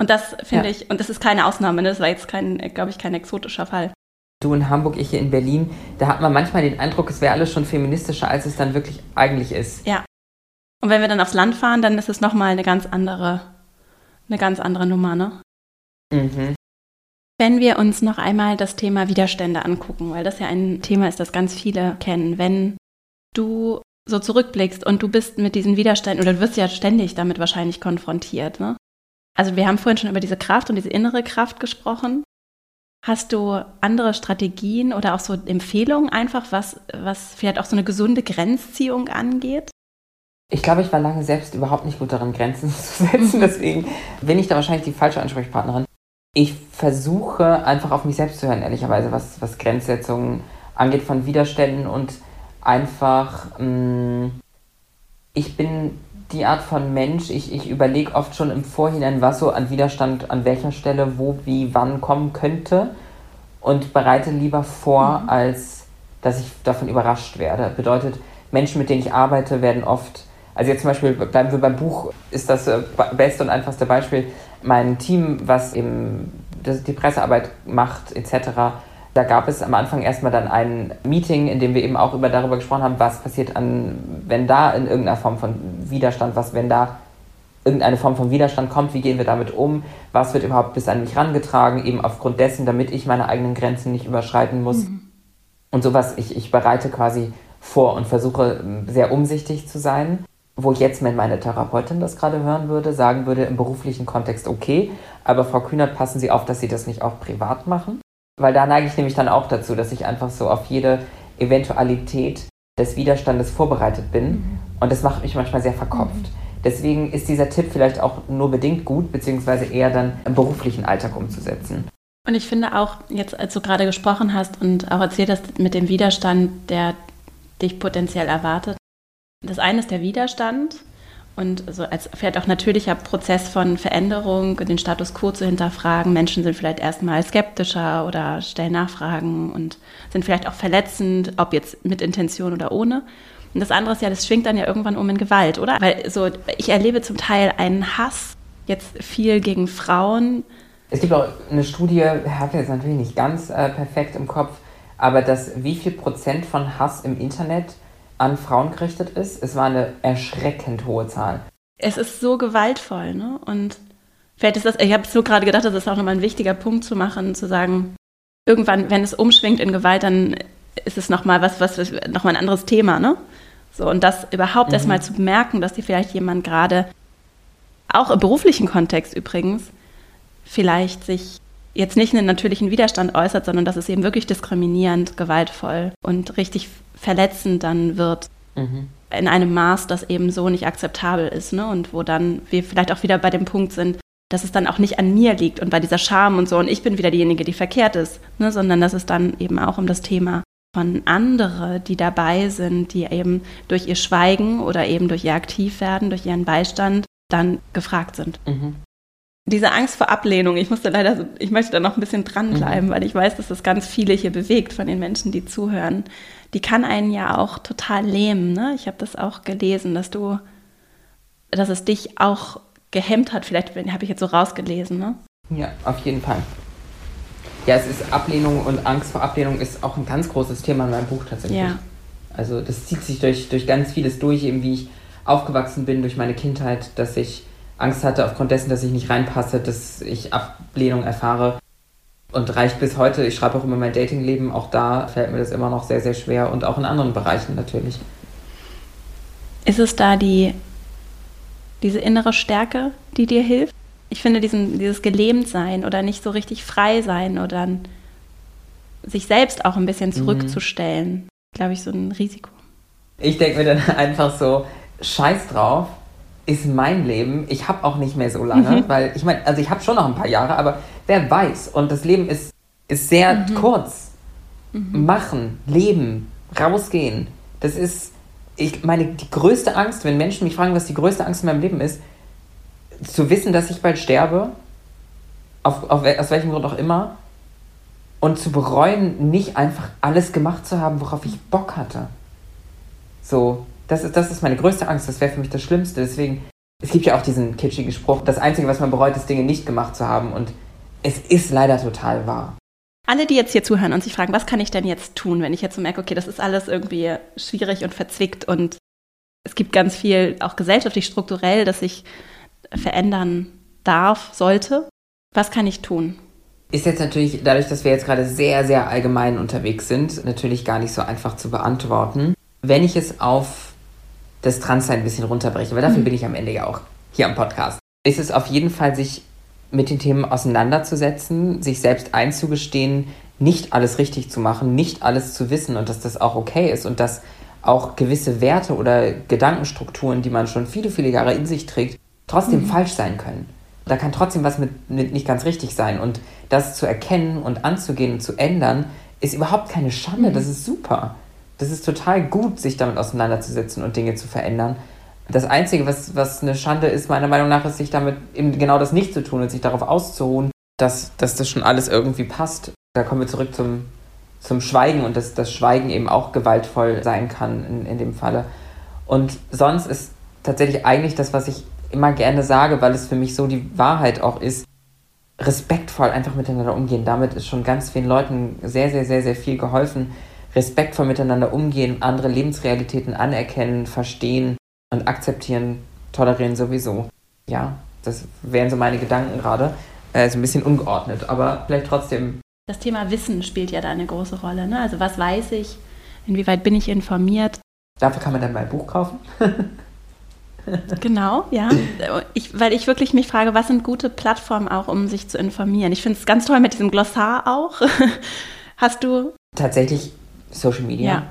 Und das finde ja. ich, und das ist keine Ausnahme, ne? das war jetzt kein, glaube ich, kein exotischer Fall. Du in Hamburg, ich hier in Berlin, da hat man manchmal den Eindruck, es wäre alles schon feministischer, als es dann wirklich eigentlich ist. Ja. Und wenn wir dann aufs Land fahren, dann ist es nochmal eine ganz andere, eine ganz andere Nummer, ne? Mhm. Wenn wir uns noch einmal das Thema Widerstände angucken, weil das ja ein Thema ist, das ganz viele kennen. Wenn du so zurückblickst und du bist mit diesen Widerständen, oder du wirst ja ständig damit wahrscheinlich konfrontiert, ne? Also wir haben vorhin schon über diese Kraft und diese innere Kraft gesprochen. Hast du andere Strategien oder auch so Empfehlungen einfach, was, was vielleicht auch so eine gesunde Grenzziehung angeht? Ich glaube, ich war lange selbst überhaupt nicht gut darin, Grenzen zu setzen. Deswegen bin ich da wahrscheinlich die falsche Ansprechpartnerin. Ich versuche einfach auf mich selbst zu hören, ehrlicherweise, was, was Grenzsetzungen angeht von Widerständen und einfach, mh, mm, ich bin die Art von Mensch, ich, ich überlege oft schon im Vorhinein, was so an Widerstand an welcher Stelle, wo, wie, wann kommen könnte und bereite lieber vor, mhm. als dass ich davon überrascht werde. Bedeutet, Menschen, mit denen ich arbeite, werden oft, also jetzt zum Beispiel, bleiben wir beim Buch, ist das äh, beste und einfachste Beispiel, mein Team, was eben die Pressearbeit macht, etc., da gab es am Anfang erstmal dann ein Meeting, in dem wir eben auch über darüber gesprochen haben, was passiert an, wenn da in irgendeiner Form von Widerstand, was, wenn da irgendeine Form von Widerstand kommt, wie gehen wir damit um, was wird überhaupt bis an mich rangetragen, eben aufgrund dessen, damit ich meine eigenen Grenzen nicht überschreiten muss. Mhm. Und sowas, ich, ich bereite quasi vor und versuche sehr umsichtig zu sein. Wo ich jetzt, wenn meine Therapeutin das gerade hören würde, sagen würde, im beruflichen Kontext okay, aber Frau Kühnert, passen Sie auf, dass Sie das nicht auch privat machen. Weil da neige ich nämlich dann auch dazu, dass ich einfach so auf jede Eventualität des Widerstandes vorbereitet bin. Mhm. Und das macht mich manchmal sehr verkopft. Mhm. Deswegen ist dieser Tipp vielleicht auch nur bedingt gut, beziehungsweise eher dann im beruflichen Alltag umzusetzen. Und ich finde auch, jetzt als du gerade gesprochen hast und auch erzählt hast mit dem Widerstand, der dich potenziell erwartet. Das eine ist der Widerstand und so als vielleicht auch natürlicher Prozess von Veränderung, den Status quo zu hinterfragen. Menschen sind vielleicht erstmal skeptischer oder stellen Nachfragen und sind vielleicht auch verletzend, ob jetzt mit Intention oder ohne. Und das andere ist ja, das schwingt dann ja irgendwann um in Gewalt, oder? Weil so, ich erlebe zum Teil einen Hass jetzt viel gegen Frauen. Es gibt auch eine Studie, habe jetzt natürlich nicht ganz äh, perfekt im Kopf, aber dass wie viel Prozent von Hass im Internet an Frauen gerichtet ist, es war eine erschreckend hohe Zahl. Es ist so gewaltvoll, ne? Und vielleicht ist das, ich habe so gerade gedacht, das ist auch nochmal ein wichtiger Punkt zu machen, zu sagen, irgendwann, wenn es umschwingt in Gewalt, dann ist es nochmal was, was, nochmal ein anderes Thema, ne? So, und das überhaupt mhm. erstmal zu merken, dass dir vielleicht jemand gerade, auch im beruflichen Kontext übrigens, vielleicht sich jetzt nicht einen natürlichen Widerstand äußert, sondern dass es eben wirklich diskriminierend, gewaltvoll und richtig verletzend dann wird. Mhm. In einem Maß, das eben so nicht akzeptabel ist. Ne? Und wo dann wir vielleicht auch wieder bei dem Punkt sind, dass es dann auch nicht an mir liegt und bei dieser Scham und so und ich bin wieder diejenige, die verkehrt ist, ne? sondern dass es dann eben auch um das Thema von andere, die dabei sind, die eben durch ihr Schweigen oder eben durch ihr Aktivwerden, durch ihren Beistand dann gefragt sind. Mhm diese Angst vor Ablehnung, ich musste leider, ich möchte da noch ein bisschen dranbleiben, mhm. weil ich weiß, dass das ganz viele hier bewegt von den Menschen, die zuhören. Die kann einen ja auch total lähmen. Ne? Ich habe das auch gelesen, dass du, dass es dich auch gehemmt hat. Vielleicht habe ich jetzt so rausgelesen. Ne? Ja, auf jeden Fall. Ja, es ist Ablehnung und Angst vor Ablehnung ist auch ein ganz großes Thema in meinem Buch tatsächlich. Ja. Also das zieht sich durch, durch ganz vieles durch, eben wie ich aufgewachsen bin, durch meine Kindheit, dass ich Angst hatte aufgrund dessen, dass ich nicht reinpasse, dass ich Ablehnung erfahre. Und reicht bis heute, ich schreibe auch immer mein Datingleben, auch da fällt mir das immer noch sehr, sehr schwer und auch in anderen Bereichen natürlich. Ist es da die, diese innere Stärke, die dir hilft? Ich finde, diesen, dieses Gelähmtsein oder nicht so richtig frei sein oder sich selbst auch ein bisschen mhm. zurückzustellen, mhm. glaube ich, so ein Risiko. Ich denke mir dann einfach so, scheiß drauf, ist mein Leben. Ich habe auch nicht mehr so lange, mhm. weil ich meine, also ich habe schon noch ein paar Jahre, aber wer weiß. Und das Leben ist, ist sehr mhm. kurz. Mhm. Machen, leben, rausgehen. Das ist, ich meine, die größte Angst, wenn Menschen mich fragen, was die größte Angst in meinem Leben ist, zu wissen, dass ich bald sterbe, auf, auf, aus welchem Grund auch immer, und zu bereuen, nicht einfach alles gemacht zu haben, worauf ich Bock hatte. So, das ist, das ist meine größte Angst. Das wäre für mich das Schlimmste. Deswegen, es gibt ja auch diesen kitschigen Spruch, das Einzige, was man bereut, ist Dinge nicht gemacht zu haben. Und es ist leider total wahr. Alle, die jetzt hier zuhören und sich fragen, was kann ich denn jetzt tun, wenn ich jetzt so merke, okay, das ist alles irgendwie schwierig und verzwickt und es gibt ganz viel, auch gesellschaftlich, strukturell, das sich verändern darf, sollte. Was kann ich tun? Ist jetzt natürlich, dadurch, dass wir jetzt gerade sehr, sehr allgemein unterwegs sind, natürlich gar nicht so einfach zu beantworten. Wenn ich es auf das Transsein ein bisschen runterbrechen, weil dafür mhm. bin ich am Ende ja auch hier am Podcast. Ist es auf jeden Fall, sich mit den Themen auseinanderzusetzen, sich selbst einzugestehen, nicht alles richtig zu machen, nicht alles zu wissen und dass das auch okay ist und dass auch gewisse Werte oder Gedankenstrukturen, die man schon viele, viele Jahre in sich trägt, trotzdem mhm. falsch sein können. Da kann trotzdem was mit, mit nicht ganz richtig sein. Und das zu erkennen und anzugehen und zu ändern, ist überhaupt keine Schande. Mhm. Das ist super das ist total gut, sich damit auseinanderzusetzen und Dinge zu verändern. Das Einzige, was, was eine Schande ist, meiner Meinung nach, ist, sich damit eben genau das nicht zu tun und sich darauf auszuruhen, dass, dass das schon alles irgendwie passt. Da kommen wir zurück zum, zum Schweigen und dass das Schweigen eben auch gewaltvoll sein kann in, in dem Falle. Und sonst ist tatsächlich eigentlich das, was ich immer gerne sage, weil es für mich so die Wahrheit auch ist, respektvoll einfach miteinander umgehen. Damit ist schon ganz vielen Leuten sehr, sehr, sehr, sehr viel geholfen respektvoll miteinander umgehen, andere Lebensrealitäten anerkennen, verstehen und akzeptieren, tolerieren sowieso. Ja, das wären so meine Gedanken gerade. Äh, so ein bisschen ungeordnet, aber vielleicht trotzdem. Das Thema Wissen spielt ja da eine große Rolle. Ne? Also was weiß ich? Inwieweit bin ich informiert? Dafür kann man dann mein Buch kaufen. genau, ja. Ich, weil ich wirklich mich frage, was sind gute Plattformen auch, um sich zu informieren? Ich finde es ganz toll mit diesem Glossar auch. Hast du. Tatsächlich Social Media. Ja.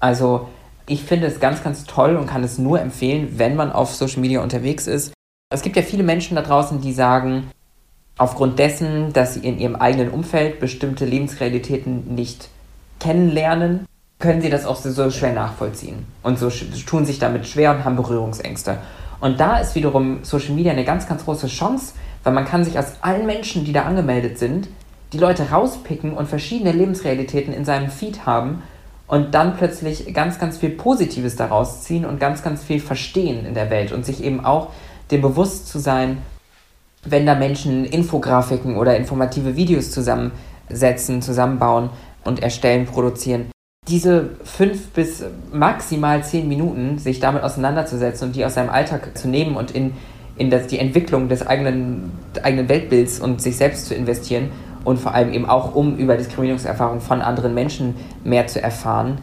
Also Ich finde es ganz, ganz toll und kann es nur empfehlen, wenn man auf Social Media unterwegs ist. Es gibt ja viele Menschen da draußen, die sagen, aufgrund dessen, dass sie in ihrem eigenen Umfeld bestimmte Lebensrealitäten nicht kennenlernen, können sie das auch so schwer nachvollziehen. Und so tun sich damit schwer und haben Berührungsängste. Und da ist wiederum Social Media eine ganz, ganz große Chance, weil man kann sich aus allen Menschen, die da angemeldet sind, die Leute rauspicken und verschiedene Lebensrealitäten in seinem Feed haben und dann plötzlich ganz, ganz viel Positives daraus ziehen und ganz, ganz viel verstehen in der Welt und sich eben auch dem bewusst zu sein, wenn da Menschen Infografiken oder informative Videos zusammensetzen, zusammenbauen und erstellen, produzieren, diese fünf bis maximal zehn Minuten sich damit auseinanderzusetzen und die aus seinem Alltag zu nehmen und in, in das, die Entwicklung des eigenen, eigenen Weltbilds und sich selbst zu investieren und vor allem eben auch, um über Diskriminierungserfahrungen von anderen Menschen mehr zu erfahren,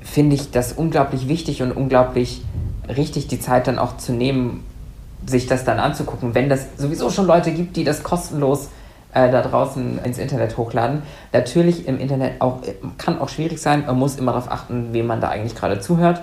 finde ich das unglaublich wichtig und unglaublich richtig, die Zeit dann auch zu nehmen, sich das dann anzugucken, wenn das sowieso schon Leute gibt, die das kostenlos äh, da draußen ins Internet hochladen. Natürlich im Internet auch, kann auch schwierig sein, man muss immer darauf achten, wem man da eigentlich gerade zuhört,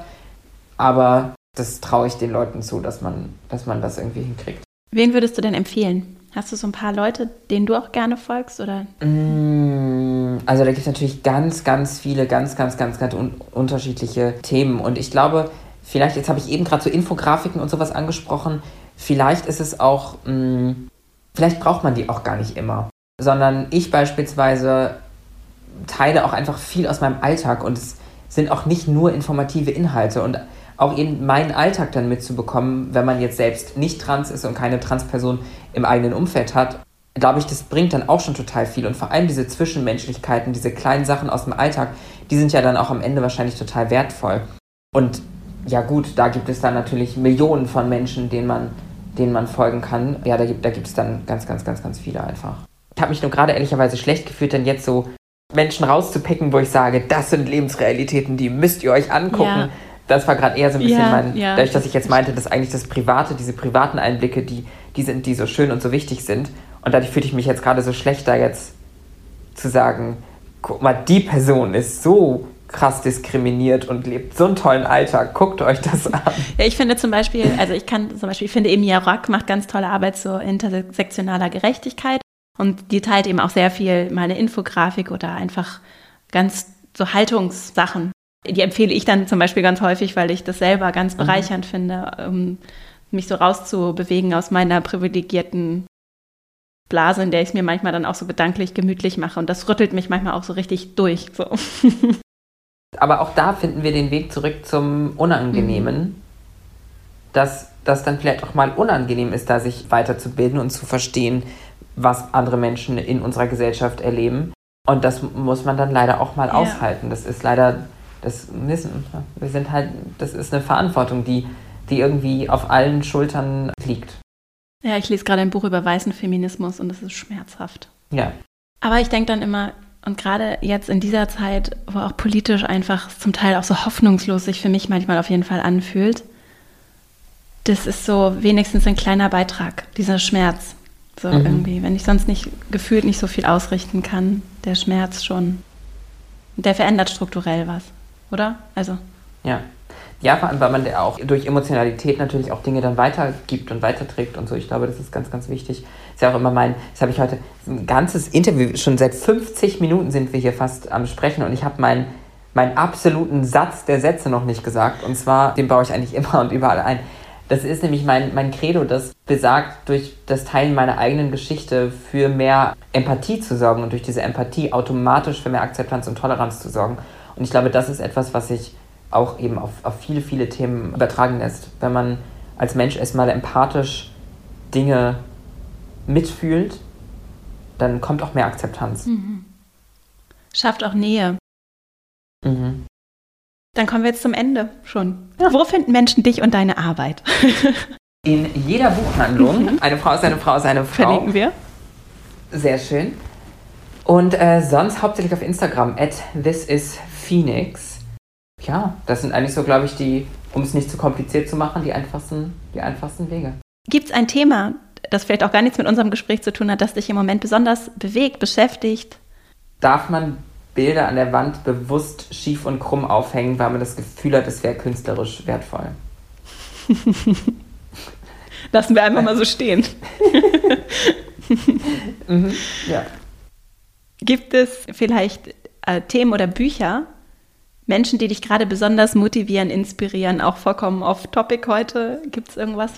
aber das traue ich den Leuten zu, dass man, dass man das irgendwie hinkriegt. Wen würdest du denn empfehlen? Hast du so ein paar Leute, denen du auch gerne folgst? Oder? Mm, also da gibt es natürlich ganz, ganz viele, ganz, ganz, ganz, ganz un unterschiedliche Themen. Und ich glaube, vielleicht, jetzt habe ich eben gerade so Infografiken und sowas angesprochen, vielleicht ist es auch, mh, mm, vielleicht braucht man die auch gar nicht immer. Sondern ich beispielsweise teile auch einfach viel aus meinem Alltag und es sind auch nicht nur informative Inhalte. Und auch eben meinen Alltag dann mitzubekommen, wenn man jetzt selbst nicht trans ist und keine Transperson im eigenen Umfeld hat, glaube ich, das bringt dann auch schon total viel. Und vor allem diese Zwischenmenschlichkeiten, diese kleinen Sachen aus dem Alltag, die sind ja dann auch am Ende wahrscheinlich total wertvoll. Und ja gut, da gibt es dann natürlich Millionen von Menschen, denen man, denen man folgen kann. Ja, da gibt, da gibt es dann ganz, ganz, ganz, ganz viele einfach. Ich habe mich nur gerade ehrlicherweise schlecht gefühlt, denn jetzt so Menschen rauszupicken, wo ich sage, das sind Lebensrealitäten, die müsst ihr euch angucken. Ja das war gerade eher so ein bisschen ja, mein, ja. dadurch, dass ich jetzt meinte, dass eigentlich das Private, diese privaten Einblicke, die, die sind, die so schön und so wichtig sind. Und dadurch fühlte ich mich jetzt gerade so schlecht, da jetzt zu sagen, guck mal, die Person ist so krass diskriminiert und lebt so einen tollen Alltag. Guckt euch das an. Ja, ich finde zum Beispiel, also ich kann zum Beispiel, ich finde Emilia Rock macht ganz tolle Arbeit zur intersektionaler Gerechtigkeit und die teilt eben auch sehr viel mal eine Infografik oder einfach ganz so Haltungssachen die empfehle ich dann zum Beispiel ganz häufig, weil ich das selber ganz mhm. bereichernd mhm. finde, um mich so rauszubewegen aus meiner privilegierten Blase, in der ich es mir manchmal dann auch so gedanklich gemütlich mache. Und das rüttelt mich manchmal auch so richtig durch. So. Aber auch da finden wir den Weg zurück zum Unangenehmen, mhm. dass das dann vielleicht auch mal unangenehm ist, da sich weiterzubilden und zu verstehen, was andere Menschen in unserer Gesellschaft erleben. Und das muss man dann leider auch mal ja. aushalten. Das ist leider das müssen wir sind halt, das ist eine Verantwortung, die, die irgendwie auf allen Schultern liegt. Ja, ich lese gerade ein Buch über weißen Feminismus und das ist schmerzhaft. Ja. Aber ich denke dann immer, und gerade jetzt in dieser Zeit, wo auch politisch einfach zum Teil auch so hoffnungslos sich für mich manchmal auf jeden Fall anfühlt, das ist so wenigstens ein kleiner Beitrag, dieser Schmerz. So mhm. irgendwie, wenn ich sonst nicht gefühlt nicht so viel ausrichten kann, der Schmerz schon. Der verändert strukturell was oder? Also. Ja. Ja, vor allem, weil man auch durch Emotionalität natürlich auch Dinge dann weitergibt und weiterträgt und so. Ich glaube, das ist ganz, ganz wichtig. Ist ja auch immer mein, das habe ich heute, ein ganzes Interview, schon seit 50 Minuten sind wir hier fast am Sprechen und ich habe meinen meinen absoluten Satz der Sätze noch nicht gesagt. Und zwar, den baue ich eigentlich immer und überall ein. Das ist nämlich mein, mein Credo, das besagt, durch das Teilen meiner eigenen Geschichte für mehr Empathie zu sorgen und durch diese Empathie automatisch für mehr Akzeptanz und Toleranz zu sorgen. Und ich glaube, das ist etwas, was sich auch eben auf, auf viele, viele Themen übertragen lässt. Wenn man als Mensch erstmal empathisch Dinge mitfühlt, dann kommt auch mehr Akzeptanz. Mhm. Schafft auch Nähe. Mhm. Dann kommen wir jetzt zum Ende schon. Ja. Wo finden Menschen dich und deine Arbeit? In jeder Buchhandlung. Mhm. Eine Frau ist eine Frau ist eine Frau. Verlinken wir. Sehr schön. Und äh, sonst hauptsächlich auf Instagram, at thisisphoenix. Ja, das sind eigentlich so, glaube ich, die, um es nicht zu kompliziert zu machen, die einfachsten, die einfachsten Wege. Gibt es ein Thema, das vielleicht auch gar nichts mit unserem Gespräch zu tun hat, das dich im Moment besonders bewegt, beschäftigt? Darf man Bilder an der Wand bewusst schief und krumm aufhängen, weil man das Gefühl hat, es wäre künstlerisch wertvoll. Lassen wir einfach mal so stehen. mhm, ja. Gibt es vielleicht äh, Themen oder Bücher, Menschen, die dich gerade besonders motivieren, inspirieren, auch vollkommen off-topic heute? Gibt es irgendwas?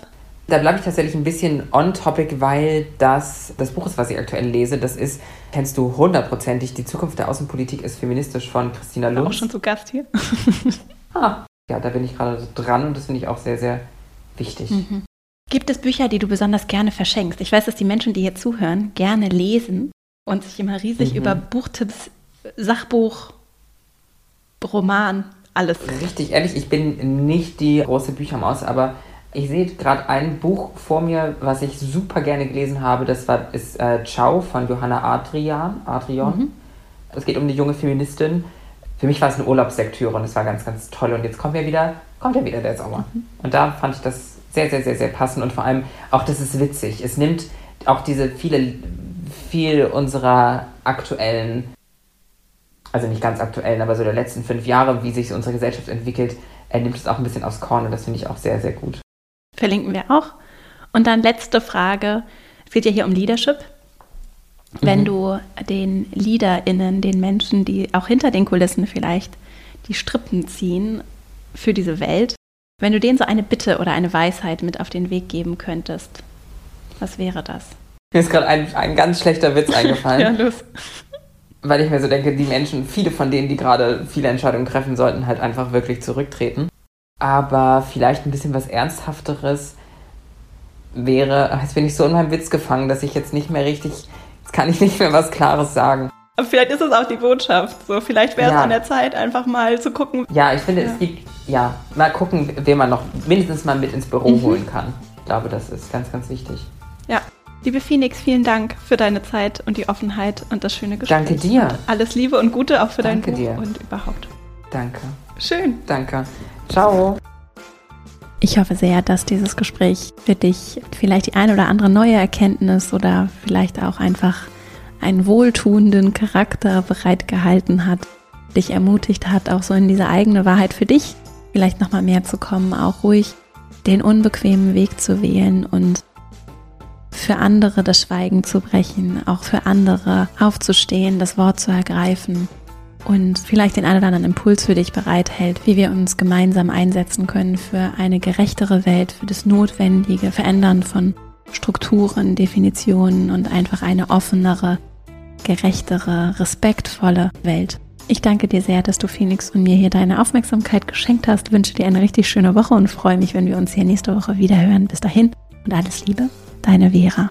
Da bleibe ich tatsächlich ein bisschen on-topic, weil das das Buch ist, was ich aktuell lese. Das ist, kennst du hundertprozentig, Die Zukunft der Außenpolitik ist feministisch von Christina Lutz. Auch schon zu Gast hier. ah, ja, da bin ich gerade dran und das finde ich auch sehr, sehr wichtig. Mhm. Gibt es Bücher, die du besonders gerne verschenkst? Ich weiß, dass die Menschen, die hier zuhören, gerne lesen und sich immer riesig mhm. über Buchtipps, Sachbuch, Roman, alles. Richtig, ehrlich, ich bin nicht die große Büchermaus, aber ich sehe gerade ein Buch vor mir, was ich super gerne gelesen habe. Das war, ist äh, Ciao von Johanna Adrian. Adrian. Mhm. Es geht um eine junge Feministin. Für mich war es eine Urlaubslektüre und es war ganz, ganz toll. Und jetzt kommt ja wieder, kommt ja wieder der Sommer. Mhm. Und da fand ich das sehr, sehr, sehr, sehr passend und vor allem auch, das ist witzig. Es nimmt auch diese viele, viel unserer aktuellen also nicht ganz aktuellen, aber so der letzten fünf Jahre, wie sich unsere Gesellschaft entwickelt, er nimmt es auch ein bisschen aufs Korn und das finde ich auch sehr, sehr gut. Verlinken wir auch. Und dann letzte Frage. Es geht ja hier um Leadership. Wenn mhm. du den LeaderInnen, den Menschen, die auch hinter den Kulissen vielleicht die Strippen ziehen für diese Welt, wenn du denen so eine Bitte oder eine Weisheit mit auf den Weg geben könntest, was wäre das? Mir ist gerade ein, ein ganz schlechter Witz eingefallen. ja, los weil ich mir so denke, die Menschen, viele von denen, die gerade viele Entscheidungen treffen, sollten halt einfach wirklich zurücktreten. Aber vielleicht ein bisschen was Ernsthafteres wäre, jetzt bin ich so in meinem Witz gefangen, dass ich jetzt nicht mehr richtig, jetzt kann ich nicht mehr was Klares sagen. Aber vielleicht ist es auch die Botschaft. So, vielleicht wäre es ja. an der Zeit, einfach mal zu gucken. Ja, ich finde, ja. es gibt, ja, mal gucken, wen man noch mindestens mal mit ins Büro mhm. holen kann. Ich glaube, das ist ganz, ganz wichtig. Ja, Liebe Phoenix, vielen Dank für deine Zeit und die Offenheit und das schöne Gespräch. Danke dir. Alles Liebe und Gute auch für Danke dein Buch dir. und überhaupt. Danke. Schön. Danke. Ciao. Ich hoffe sehr, dass dieses Gespräch für dich vielleicht die ein oder andere neue Erkenntnis oder vielleicht auch einfach einen wohltuenden Charakter bereitgehalten hat, dich ermutigt hat, auch so in diese eigene Wahrheit für dich vielleicht nochmal mehr zu kommen, auch ruhig den unbequemen Weg zu wählen und für andere das Schweigen zu brechen, auch für andere aufzustehen, das Wort zu ergreifen und vielleicht den einen oder anderen Impuls für dich bereithält, wie wir uns gemeinsam einsetzen können für eine gerechtere Welt, für das notwendige Verändern von Strukturen, Definitionen und einfach eine offenere, gerechtere, respektvolle Welt. Ich danke dir sehr, dass du Phoenix und mir hier deine Aufmerksamkeit geschenkt hast. wünsche dir eine richtig schöne Woche und freue mich, wenn wir uns hier nächste Woche wieder hören. Bis dahin und alles Liebe, deine Vera.